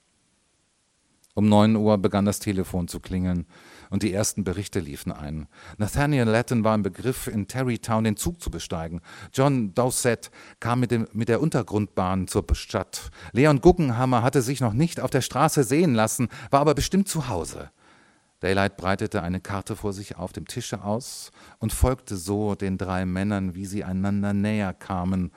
Um neun Uhr begann das Telefon zu klingeln und die ersten Berichte liefen ein. Nathaniel Latton war im Begriff, in Terrytown den Zug zu besteigen. John Dowsett kam mit, dem, mit der Untergrundbahn zur Stadt. Leon Guggenhammer hatte sich noch nicht auf der Straße sehen lassen, war aber bestimmt zu Hause. Daylight breitete eine Karte vor sich auf dem Tische aus und folgte so den drei Männern, wie sie einander näher kamen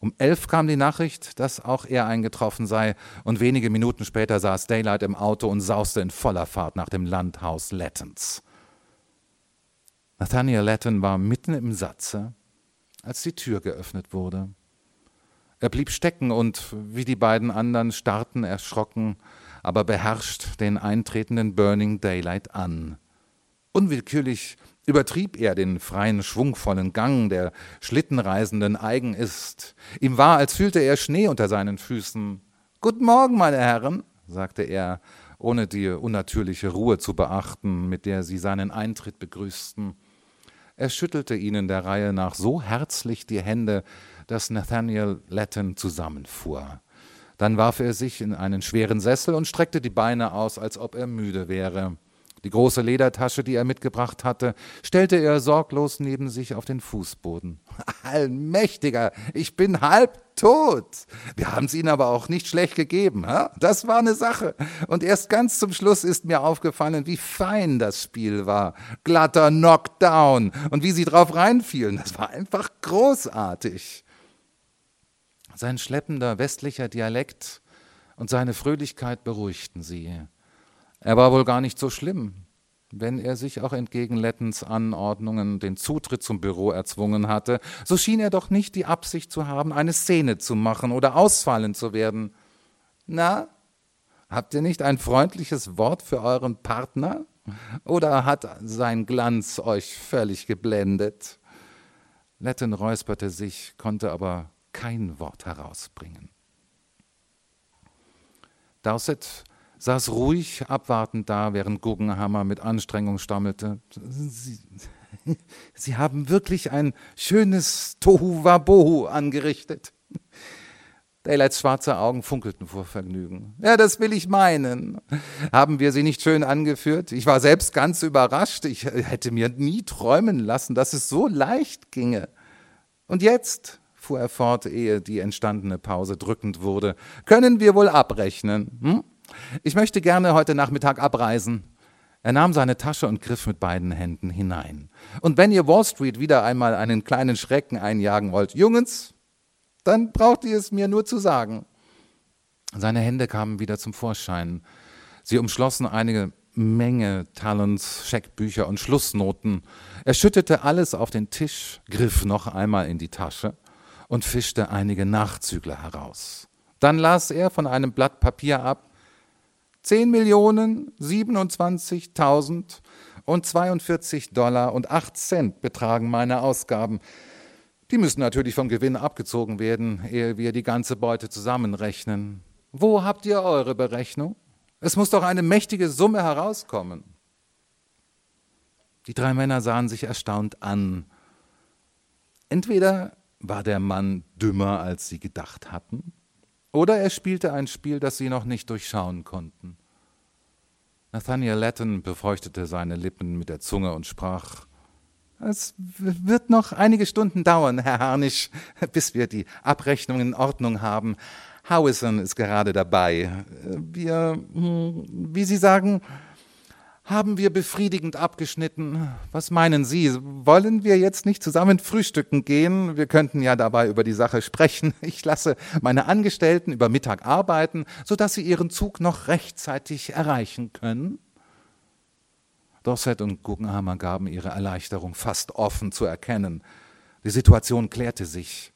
um elf kam die Nachricht, dass auch er eingetroffen sei, und wenige Minuten später saß Daylight im Auto und sauste in voller Fahrt nach dem Landhaus Lattons. Nathaniel Latton war mitten im Satze, als die Tür geöffnet wurde. Er blieb stecken und, wie die beiden anderen, starrten erschrocken, aber beherrscht den eintretenden Burning Daylight an. Unwillkürlich übertrieb er den freien, schwungvollen Gang, der Schlittenreisenden eigen ist. Ihm war, als fühlte er Schnee unter seinen Füßen. Guten Morgen, meine Herren, sagte er, ohne die unnatürliche Ruhe zu beachten, mit der sie seinen Eintritt begrüßten. Er schüttelte ihnen der Reihe nach so herzlich die Hände, dass Nathaniel Latton zusammenfuhr. Dann warf er sich in einen schweren Sessel und streckte die Beine aus, als ob er müde wäre. Die große Ledertasche, die er mitgebracht hatte, stellte er sorglos neben sich auf den Fußboden. (laughs) Allmächtiger, ich bin halb tot. Wir haben es Ihnen aber auch nicht schlecht gegeben. Ha? Das war eine Sache. Und erst ganz zum Schluss ist mir aufgefallen, wie fein das Spiel war. Glatter Knockdown. Und wie Sie drauf reinfielen. Das war einfach großartig. Sein schleppender westlicher Dialekt und seine Fröhlichkeit beruhigten sie. Er war wohl gar nicht so schlimm, wenn er sich auch entgegen Lettens Anordnungen den Zutritt zum Büro erzwungen hatte, so schien er doch nicht die Absicht zu haben, eine Szene zu machen oder ausfallen zu werden. Na, habt ihr nicht ein freundliches Wort für euren Partner? Oder hat sein Glanz euch völlig geblendet? Letten räusperte sich, konnte aber kein Wort herausbringen. Dowsett saß ruhig abwartend da, während Guggenhammer mit Anstrengung stammelte. Sie, Sie haben wirklich ein schönes Tohu-Wabohu angerichtet. Daylights schwarze Augen funkelten vor Vergnügen. Ja, das will ich meinen. Haben wir sie nicht schön angeführt? Ich war selbst ganz überrascht. Ich hätte mir nie träumen lassen, dass es so leicht ginge. Und jetzt, fuhr er fort, ehe die entstandene Pause drückend wurde, können wir wohl abrechnen. Hm? Ich möchte gerne heute Nachmittag abreisen. Er nahm seine Tasche und griff mit beiden Händen hinein. Und wenn ihr Wall Street wieder einmal einen kleinen Schrecken einjagen wollt, Jungens, dann braucht ihr es mir nur zu sagen. Seine Hände kamen wieder zum Vorschein. Sie umschlossen eine Menge Talons, Scheckbücher und Schlussnoten. Er schüttete alles auf den Tisch, griff noch einmal in die Tasche und fischte einige Nachzügler heraus. Dann las er von einem Blatt Papier ab, 10 Millionen 27.000 und 42 Dollar und 8 Cent betragen meine Ausgaben. Die müssen natürlich vom Gewinn abgezogen werden, ehe wir die ganze Beute zusammenrechnen. Wo habt ihr eure Berechnung? Es muss doch eine mächtige Summe herauskommen. Die drei Männer sahen sich erstaunt an. Entweder war der Mann dümmer, als sie gedacht hatten, oder er spielte ein Spiel, das sie noch nicht durchschauen konnten. Nathaniel Latton befeuchtete seine Lippen mit der Zunge und sprach Es wird noch einige Stunden dauern, Herr Harnisch, (laughs) bis wir die Abrechnung in Ordnung haben. Howison ist gerade dabei. Wir, hm, wie Sie sagen, haben wir befriedigend abgeschnitten. Was meinen Sie? Wollen wir jetzt nicht zusammen frühstücken gehen? Wir könnten ja dabei über die Sache sprechen. (laughs) Ich lasse meine Angestellten über Mittag arbeiten, sodass sie ihren Zug noch rechtzeitig erreichen können. Dorset und Guggenhammer gaben ihre Erleichterung fast offen zu erkennen. Die Situation klärte sich.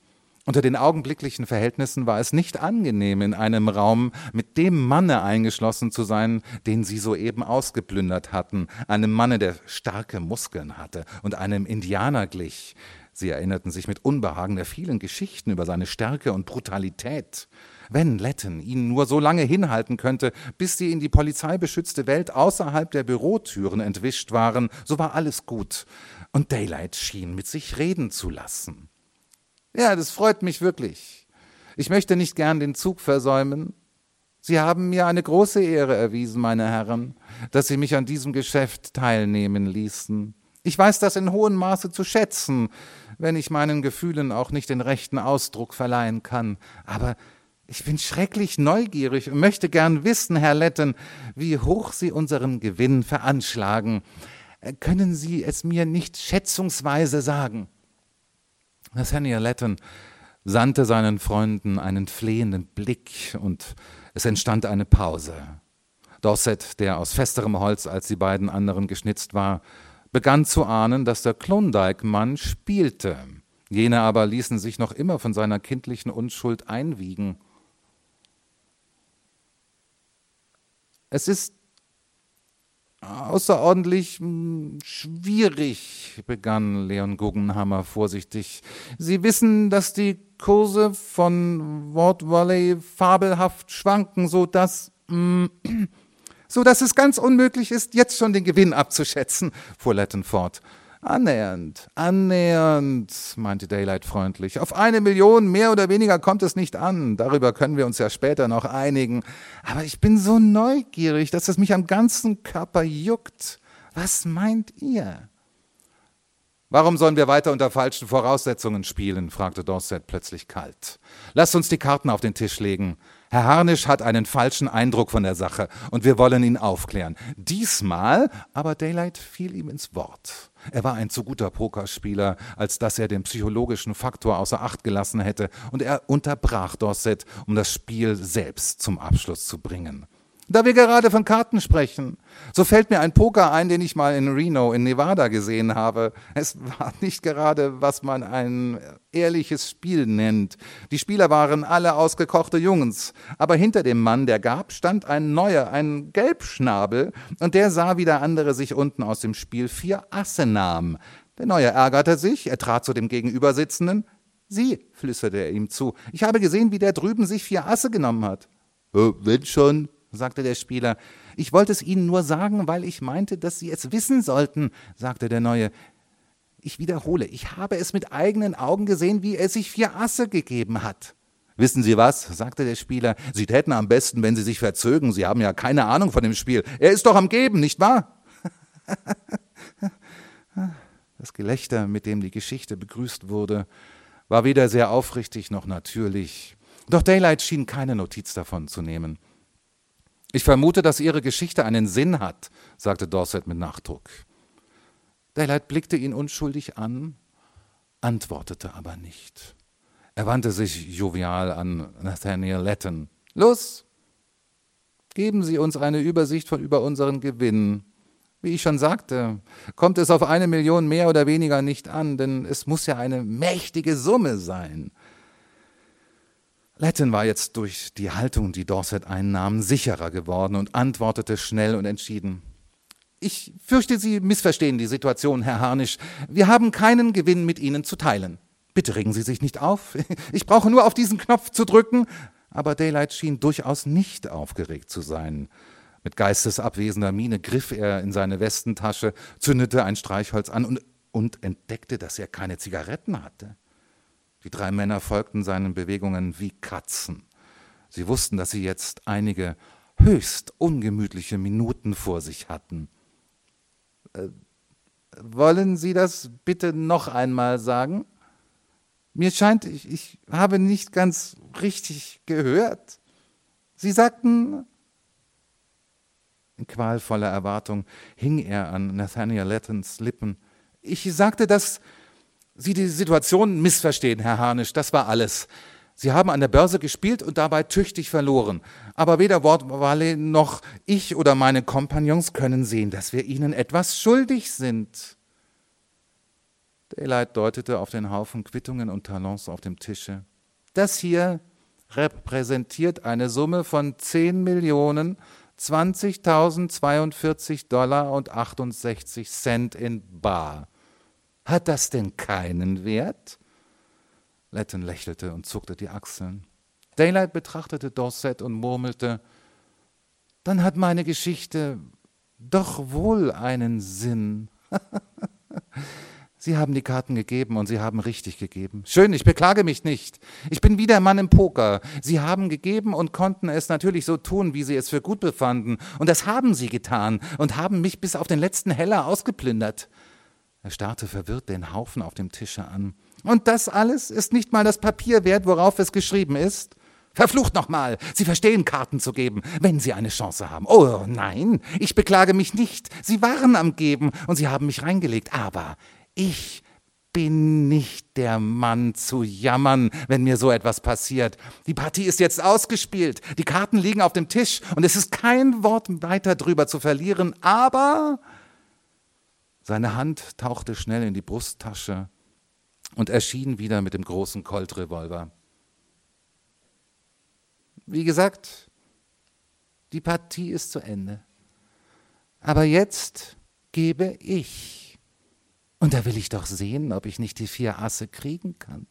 Unter den augenblicklichen Verhältnissen war es nicht angenehm, in einem Raum mit dem Manne eingeschlossen zu sein, den sie soeben ausgeplündert hatten, einem Manne, der starke Muskeln hatte und einem Indianer glich, Sie erinnerten sich mit Unbehagen der vielen Geschichten über seine Stärke und Brutalität. Wenn Letten ihn nur so lange hinhalten könnte, bis sie in die polizeibeschützte Welt außerhalb der Bürotüren entwischt waren, so war alles gut. Und Daylight schien mit sich reden zu lassen. Ja, das freut mich wirklich. Ich möchte nicht gern den Zug versäumen. Sie haben mir eine große Ehre erwiesen, meine Herren, dass Sie mich an diesem Geschäft teilnehmen ließen. Ich weiß das in hohem Maße zu schätzen, wenn ich meinen Gefühlen auch nicht den rechten Ausdruck verleihen kann. Aber ich bin schrecklich neugierig und möchte gern wissen, Herr Letten, wie hoch Sie unseren Gewinn veranschlagen. Äh, können Sie es mir nicht schätzungsweise sagen? Nathaniel Letten sandte seinen Freunden einen flehenden Blick und es entstand eine Pause. Dorset, der aus festerem Holz als die beiden anderen geschnitzt war, begann zu ahnen, dass der Klondike-Mann spielte. Jene aber ließen sich noch immer von seiner kindlichen Unschuld einwiegen. Es ist außerordentlich hm, schwierig, begann Leon Guggenhammer vorsichtig. Sie wissen, dass die Kurse von Ward Valley fabelhaft schwanken, so dass hm, so dass es ganz unmöglich ist, jetzt schon den Gewinn abzuschätzen, fuhr Letten fort. Annähernd, annähernd, meinte Daylight freundlich. Auf eine Million mehr oder weniger kommt es nicht an. Darüber können wir uns ja später noch einigen. Aber ich bin so neugierig, dass es mich am ganzen Körper juckt. Was meint ihr? Warum sollen wir weiter unter falschen Voraussetzungen spielen? fragte Dorset plötzlich kalt. Lasst uns die Karten auf den Tisch legen. Herr Harnisch hat einen falschen Eindruck von der Sache und wir wollen ihn aufklären. Diesmal aber Daylight fiel ihm ins Wort. Er war ein zu guter Pokerspieler, als dass er den psychologischen Faktor außer Acht gelassen hätte, und er unterbrach Dorset, um das Spiel selbst zum Abschluss zu bringen. Da wir gerade von Karten sprechen, so fällt mir ein Poker ein, den ich mal in Reno in Nevada gesehen habe. Es war (laughs) nicht gerade, was man ein ehrliches Spiel nennt. Die Spieler waren alle ausgekochte Jungs, aber hinter dem Mann, der gab, stand ein neuer, ein Gelbschnabel, und der sah, wie der andere sich unten aus dem Spiel vier Asse nahm. Der Neue ärgerte sich, er trat zu dem Gegenübersitzenden. Sie, flüsterte er ihm zu, ich habe gesehen, wie der drüben sich vier Asse genommen hat. Äh, wenn schon, sagte der Spieler. Ich wollte es Ihnen nur sagen, weil ich meinte, dass Sie es wissen sollten, sagte der Neue. Ich wiederhole, ich habe es mit eigenen Augen gesehen, wie er sich vier Asse gegeben hat. Wissen Sie was? sagte der Spieler. Sie täten am besten, wenn Sie sich verzögen. Sie haben ja keine Ahnung von dem Spiel. Er ist doch am Geben, nicht wahr? (laughs) Das Gelächter, mit dem die Geschichte begrüßt wurde, war weder sehr aufrichtig noch natürlich. Doch Daylight schien keine Notiz davon zu nehmen. Ich vermute, dass Ihre Geschichte einen Sinn hat, sagte Dorset mit Nachdruck. Daylight blickte ihn unschuldig an, antwortete aber nicht. Er wandte sich jovial an Nathaniel Letton. Los, geben Sie uns eine Übersicht von über unseren Gewinn. Wie ich schon sagte, kommt es auf eine Million mehr oder weniger nicht an, denn es muss ja eine mächtige Summe sein. Letton war jetzt durch die Haltung, die Dorset einnahm, sicherer geworden und antwortete schnell und entschieden. Ich fürchte, Sie missverstehen die Situation, Herr Harnisch. Wir haben keinen Gewinn mit Ihnen zu teilen. Bitte regen Sie sich nicht auf. (laughs) Ich brauche nur auf diesen Knopf zu drücken. Aber Daylight schien durchaus nicht aufgeregt zu sein. Mit geistesabwesender Miene griff er in seine Westentasche, zündete ein Streichholz an und, und entdeckte, dass er keine Zigaretten hatte. Die drei Männer folgten seinen Bewegungen wie Katzen. Sie wussten, dass sie jetzt einige höchst ungemütliche Minuten vor sich hatten. Äh, wollen Sie das bitte noch einmal sagen? Mir scheint, ich, ich habe nicht ganz richtig gehört. Sie sagten. In qualvoller Erwartung hing er an Nathaniel Lettons Lippen. Ich sagte, dass Sie die Situation missverstehen, Herr Harnisch, das war alles. Sie haben an der Börse gespielt und dabei tüchtig verloren. Aber weder Ward Valley noch ich oder meine Kompagnons können sehen, dass wir Ihnen etwas schuldig sind. Daylight deutete auf den Haufen Quittungen und Talons auf dem Tische. Das hier repräsentiert eine Summe von 10 Millionen 20.042 Dollar und 68 Cent in Bar. Hat das denn keinen Wert? Letton lächelte und zuckte die Achseln. Daylight betrachtete Dorset und murmelte, dann hat meine Geschichte doch wohl einen Sinn. (laughs) Sie haben die Karten gegeben und Sie haben richtig gegeben. Schön, ich beklage mich nicht. Ich bin wie der Mann im Poker. Sie haben gegeben und konnten es natürlich so tun, wie Sie es für gut befanden. Und das haben Sie getan und haben mich bis auf den letzten Heller ausgeplündert. Er starrte verwirrt den Haufen auf dem Tische an. Und das alles ist nicht mal das Papier wert, worauf es geschrieben ist? Verflucht nochmal, Sie verstehen Karten zu geben, wenn Sie eine Chance haben. Oh nein, ich beklage mich nicht. Sie waren am Geben und Sie haben mich reingelegt. Aber ich bin nicht der Mann zu jammern, wenn mir so etwas passiert. Die Partie ist jetzt ausgespielt, die Karten liegen auf dem Tisch und es ist kein Wort weiter drüber zu verlieren, aber seine Hand tauchte schnell in die Brusttasche und erschien wieder mit dem großen Colt-Revolver. Wie gesagt, die Partie ist zu Ende. Aber jetzt gebe ich und da will ich doch sehen, ob ich nicht die vier Asse kriegen kann.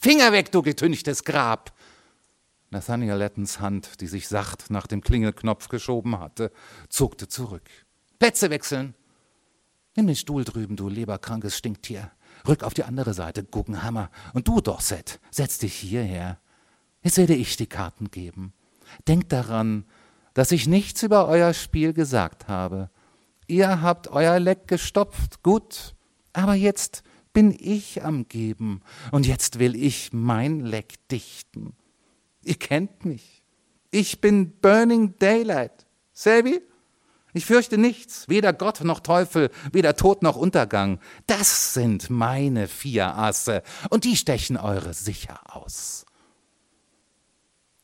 Finger weg, du getünchtes Grab! Nathaniel Lettons Hand, die sich sacht nach dem Klingelknopf geschoben hatte, zuckte zurück. Plätze wechseln! Nimm den Stuhl drüben, du leberkrankes Stinktier. Rück auf die andere Seite, Guggenhammer. Und du, Dorset, setz dich hierher. Jetzt werde ich die Karten geben. Denkt daran, dass ich nichts über euer Spiel gesagt habe. Ihr habt euer Leck gestopft, gut. Aber jetzt bin ich am Geben und jetzt will ich mein Leck dichten. Ihr kennt mich. Ich bin Burning Daylight. Selby? Ich fürchte nichts, weder Gott noch Teufel, weder Tod noch Untergang. Das sind meine vier Asse, und die stechen eure sicher aus.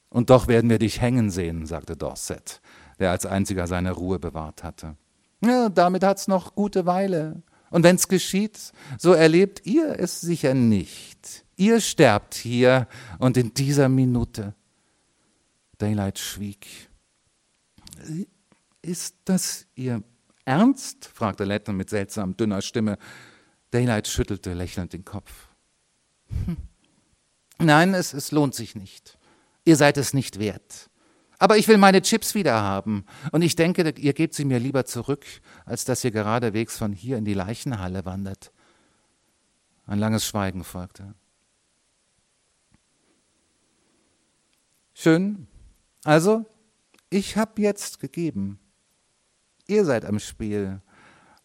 Und doch werden wir dich hängen sehen, sagte Dorset, der als einziger seine Ruhe bewahrt hatte. Ja, damit hat's noch gute Weile. Und wenn es geschieht, so erlebt ihr es sicher nicht. Ihr sterbt hier und in dieser Minute. Daylight schwieg. Ist das Ihr Ernst? fragte Letton mit seltsam dünner Stimme. Daylight schüttelte lächelnd den Kopf. Hm. Nein, es, es lohnt sich nicht. Ihr seid es nicht wert. Aber ich will meine Chips wieder haben. Und ich denke, ihr gebt sie mir lieber zurück, als dass ihr geradewegs von hier in die Leichenhalle wandert. Ein langes Schweigen folgte. Schön. Also, ich hab jetzt gegeben. Ihr seid am Spiel.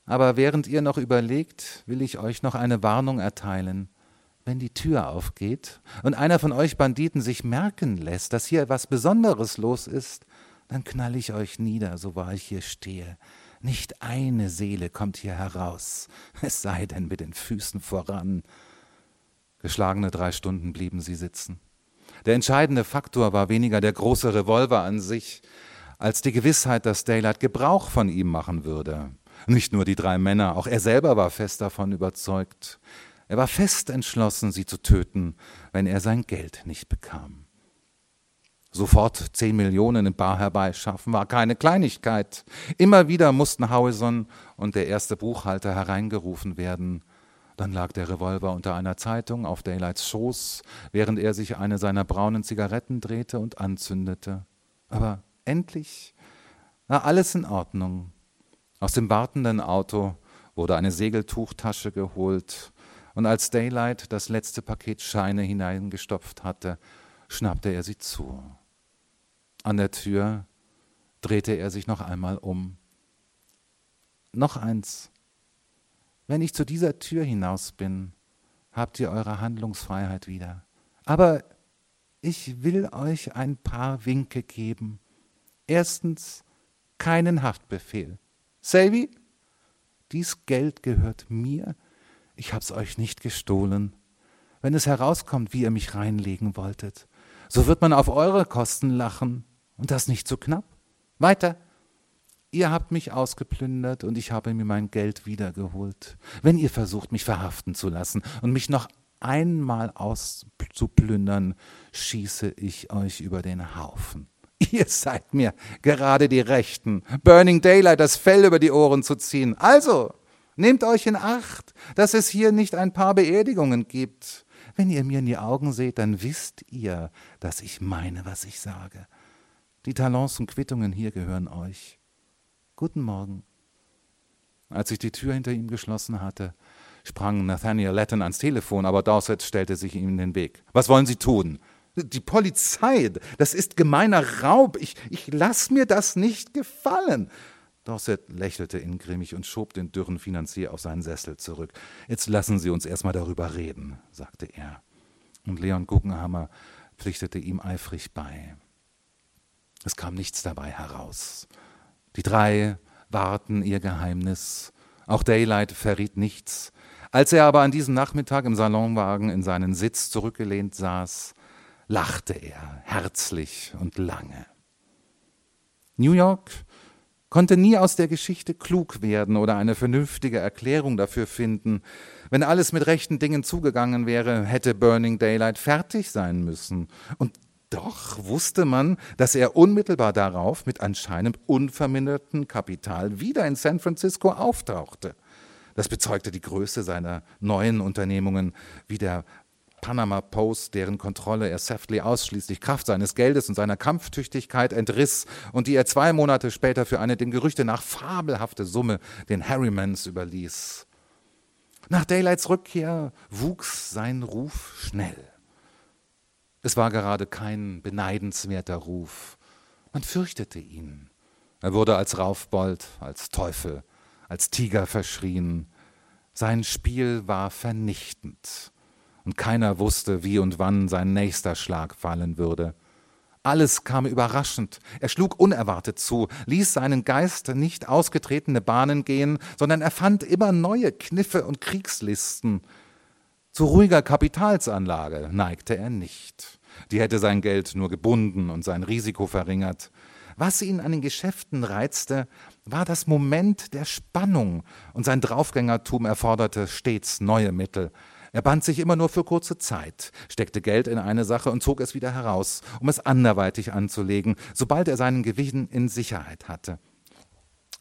Aber während ihr noch überlegt, will ich euch noch eine Warnung erteilen wenn die Tür aufgeht und einer von euch Banditen sich merken lässt, dass hier etwas Besonderes los ist, dann knall ich euch nieder, so wahr ich hier stehe. Nicht eine Seele kommt hier heraus, (laughs) es sei denn mit den Füßen voran. Geschlagene drei Stunden blieben sie sitzen. Der entscheidende Faktor war weniger der große Revolver an sich, als die Gewissheit, dass Daylight Gebrauch von ihm machen würde. Nicht nur die drei Männer, auch er selber war fest davon überzeugt. Er war fest entschlossen, sie zu töten, wenn er sein Geld nicht bekam. Sofort zehn Millionen in Bar herbeischaffen war keine Kleinigkeit. Immer wieder mussten Howison und der erste Buchhalter hereingerufen werden. Dann lag der Revolver unter einer Zeitung auf Daylights Schoß, während er sich eine seiner braunen Zigaretten drehte und anzündete. Aber endlich war alles in Ordnung. Aus dem wartenden Auto wurde eine Segeltuchtasche geholt und als Daylight das letzte Paket Scheine hineingestopft hatte, schnappte er sie zu. An der Tür drehte er sich noch einmal um. Noch eins. Wenn ich zu dieser Tür hinaus bin, habt ihr eure Handlungsfreiheit wieder. Aber ich will euch ein paar Winke geben. Erstens, keinen Haftbefehl. Selby, dies Geld gehört mir ich hab's euch nicht gestohlen. Wenn es herauskommt, wie ihr mich reinlegen wolltet, so wird man auf eure Kosten lachen, und das nicht zu so knapp. Weiter. Ihr habt mich ausgeplündert und ich habe mir mein Geld wiedergeholt. Wenn ihr versucht, mich verhaften zu lassen und mich noch einmal auszuplündern, schieße ich euch über den Haufen. (laughs) Ihr seid mir gerade die Rechten, Burning Daylight das Fell über die Ohren zu ziehen. Also, Nehmt euch in Acht, dass es hier nicht ein paar Beerdigungen gibt. Wenn ihr mir in die Augen seht, dann wisst ihr, dass ich meine, was ich sage. Die Talons und Quittungen hier gehören euch. Guten Morgen. Als ich die Tür hinter ihm geschlossen hatte, sprang Nathaniel Letton ans Telefon, aber Dorset stellte sich ihm in den Weg. Was wollen Sie tun? Die Polizei, das ist gemeiner Raub. Ich, ich lass mir das nicht gefallen. Dorset lächelte ingrimmig und schob den dürren Finanzier auf seinen Sessel zurück. Jetzt lassen Sie uns erstmal darüber reden, sagte er. Und Leon Guggenhammer pflichtete ihm eifrig bei. Es kam nichts dabei heraus. Die drei wahrten ihr Geheimnis. Auch Daylight verriet nichts. Als er aber an diesem Nachmittag im Salonwagen in seinen Sitz zurückgelehnt saß, lachte er herzlich und lange. New York konnte nie aus der Geschichte klug werden oder eine vernünftige Erklärung dafür finden. Wenn alles mit rechten Dingen zugegangen wäre, hätte Burning Daylight fertig sein müssen. Und doch wusste man, dass er unmittelbar darauf mit anscheinend unvermindertem Kapital wieder in San Francisco auftauchte. Das bezeugte die Größe seiner neuen Unternehmungen, wie der Panama Post, deren Kontrolle er Saftley ausschließlich Kraft seines Geldes und seiner Kampftüchtigkeit entriss und die er zwei Monate später für eine dem Gerüchte nach fabelhafte Summe den Harrymans überließ. Nach Daylights Rückkehr wuchs sein Ruf schnell. Es war gerade kein beneidenswerter Ruf. Man fürchtete ihn. Er wurde als Raufbold, als Teufel, als Tiger verschrien. Sein Spiel war vernichtend und keiner wusste, wie und wann sein nächster Schlag fallen würde. Alles kam überraschend. Er schlug unerwartet zu, ließ seinen Geist nicht ausgetretene Bahnen gehen, sondern erfand immer neue Kniffe und Kriegslisten. Zu ruhiger Kapitalsanlage neigte er nicht. Die hätte sein Geld nur gebunden und sein Risiko verringert. Was ihn an den Geschäften reizte, war das Moment der Spannung, und sein Draufgängertum erforderte stets neue Mittel. Er band sich immer nur für kurze Zeit, steckte Geld in eine Sache und zog es wieder heraus, um es anderweitig anzulegen, sobald er seinen Gewinn in Sicherheit hatte.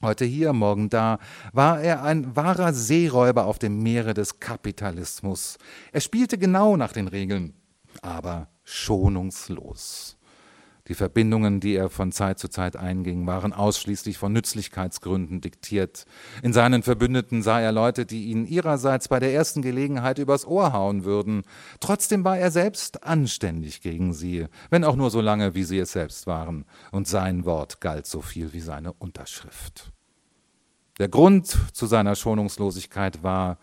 Heute hier, morgen da, war er ein wahrer Seeräuber auf dem Meere des Kapitalismus. Er spielte genau nach den Regeln, aber schonungslos. Die Verbindungen, die er von Zeit zu Zeit einging, waren ausschließlich von Nützlichkeitsgründen diktiert. In seinen Verbündeten sah er Leute, die ihn ihrerseits bei der ersten Gelegenheit übers Ohr hauen würden. Trotzdem war er selbst anständig gegen sie, wenn auch nur so lange, wie sie es selbst waren, und sein Wort galt so viel wie seine Unterschrift. Der Grund zu seiner Schonungslosigkeit war,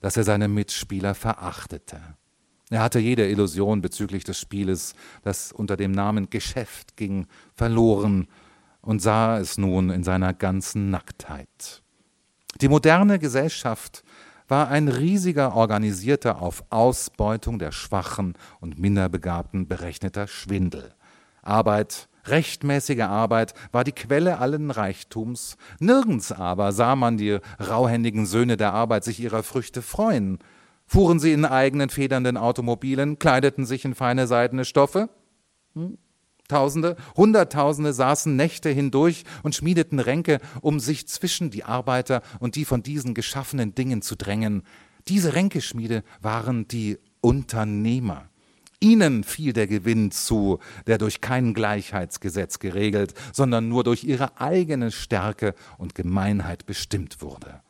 dass er seine Mitspieler verachtete. Er hatte jede Illusion bezüglich des Spieles, das unter dem Namen Geschäft ging, verloren und sah es nun in seiner ganzen Nacktheit. Die moderne Gesellschaft war ein riesiger, organisierter, auf Ausbeutung der Schwachen und Minderbegabten berechneter Schwindel. Arbeit, rechtmäßige Arbeit war die Quelle allen Reichtums. Nirgends aber sah man die rauhändigen Söhne der Arbeit sich ihrer Früchte freuen. Fuhren sie in eigenen federnden Automobilen, kleideten sich in feine seidene Stoffe? Hm? Tausende, Hunderttausende saßen Nächte hindurch und schmiedeten Ränke, um sich zwischen die Arbeiter und die von diesen geschaffenen Dingen zu drängen. Diese Ränkeschmiede waren die Unternehmer. Ihnen fiel der Gewinn zu, der durch kein Gleichheitsgesetz geregelt, sondern nur durch ihre eigene Stärke und Gemeinheit bestimmt wurde.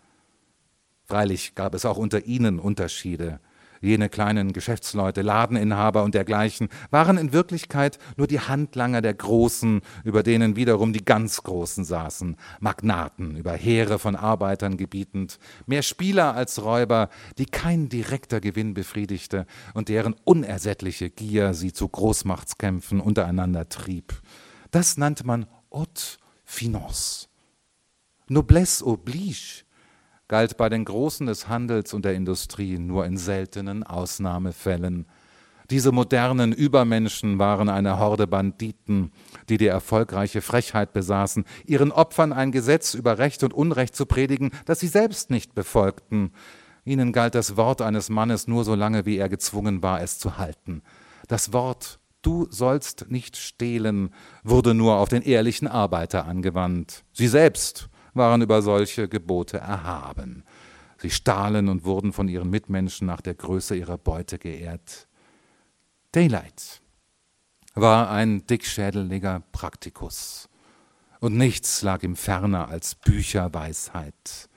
Freilich gab es auch unter ihnen Unterschiede. Jene kleinen Geschäftsleute, Ladeninhaber und dergleichen waren in Wirklichkeit nur die Handlanger der Großen, über denen wiederum die ganz Großen saßen, Magnaten, über Heere von Arbeitern gebietend, mehr Spieler als Räuber, die kein direkter Gewinn befriedigte und deren unersättliche Gier sie zu Großmachtskämpfen untereinander trieb. Das nannte man haute finance. Noblesse oblige, galt bei den Großen des Handels und der Industrie nur in seltenen Ausnahmefällen. Diese modernen Übermenschen waren eine Horde Banditen, die die erfolgreiche Frechheit besaßen, ihren Opfern ein Gesetz über Recht und Unrecht zu predigen, das sie selbst nicht befolgten. Ihnen galt das Wort eines Mannes nur so lange, wie er gezwungen war, es zu halten. Das Wort Du sollst nicht stehlen wurde nur auf den ehrlichen Arbeiter angewandt. Sie selbst waren über solche Gebote erhaben. Sie stahlen und wurden von ihren Mitmenschen nach der Größe ihrer Beute geehrt. Daylight war ein dickschädeliger Praktikus. Und nichts lag ihm ferner als Bücherweisheit.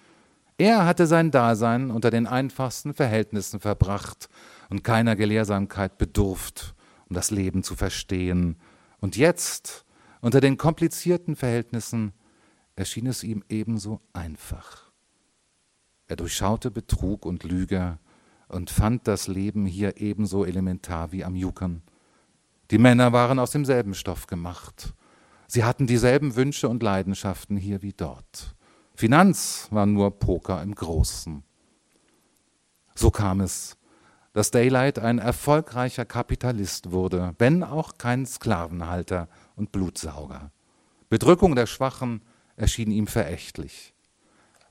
Er hatte sein Dasein unter den einfachsten Verhältnissen verbracht und keiner Gelehrsamkeit bedurft, um das Leben zu verstehen. Und jetzt, unter den komplizierten Verhältnissen, erschien es ihm ebenso einfach. Er durchschaute Betrug und Lüge und fand das Leben hier ebenso elementar wie am Yukon. Die Männer waren aus demselben Stoff gemacht. Sie hatten dieselben Wünsche und Leidenschaften hier wie dort. Finanz war nur Poker im Großen. So kam es, dass Daylight ein erfolgreicher Kapitalist wurde, wenn auch kein Sklavenhalter und Blutsauger. Bedrückung der Schwachen erschien ihm verächtlich.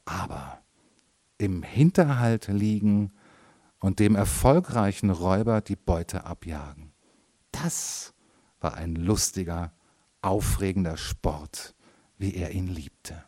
Aber im Hinterhalt liegen und dem erfolgreichen Räuber die Beute abjagen. Das war ein lustiger, aufregender Sport, wie er ihn liebte.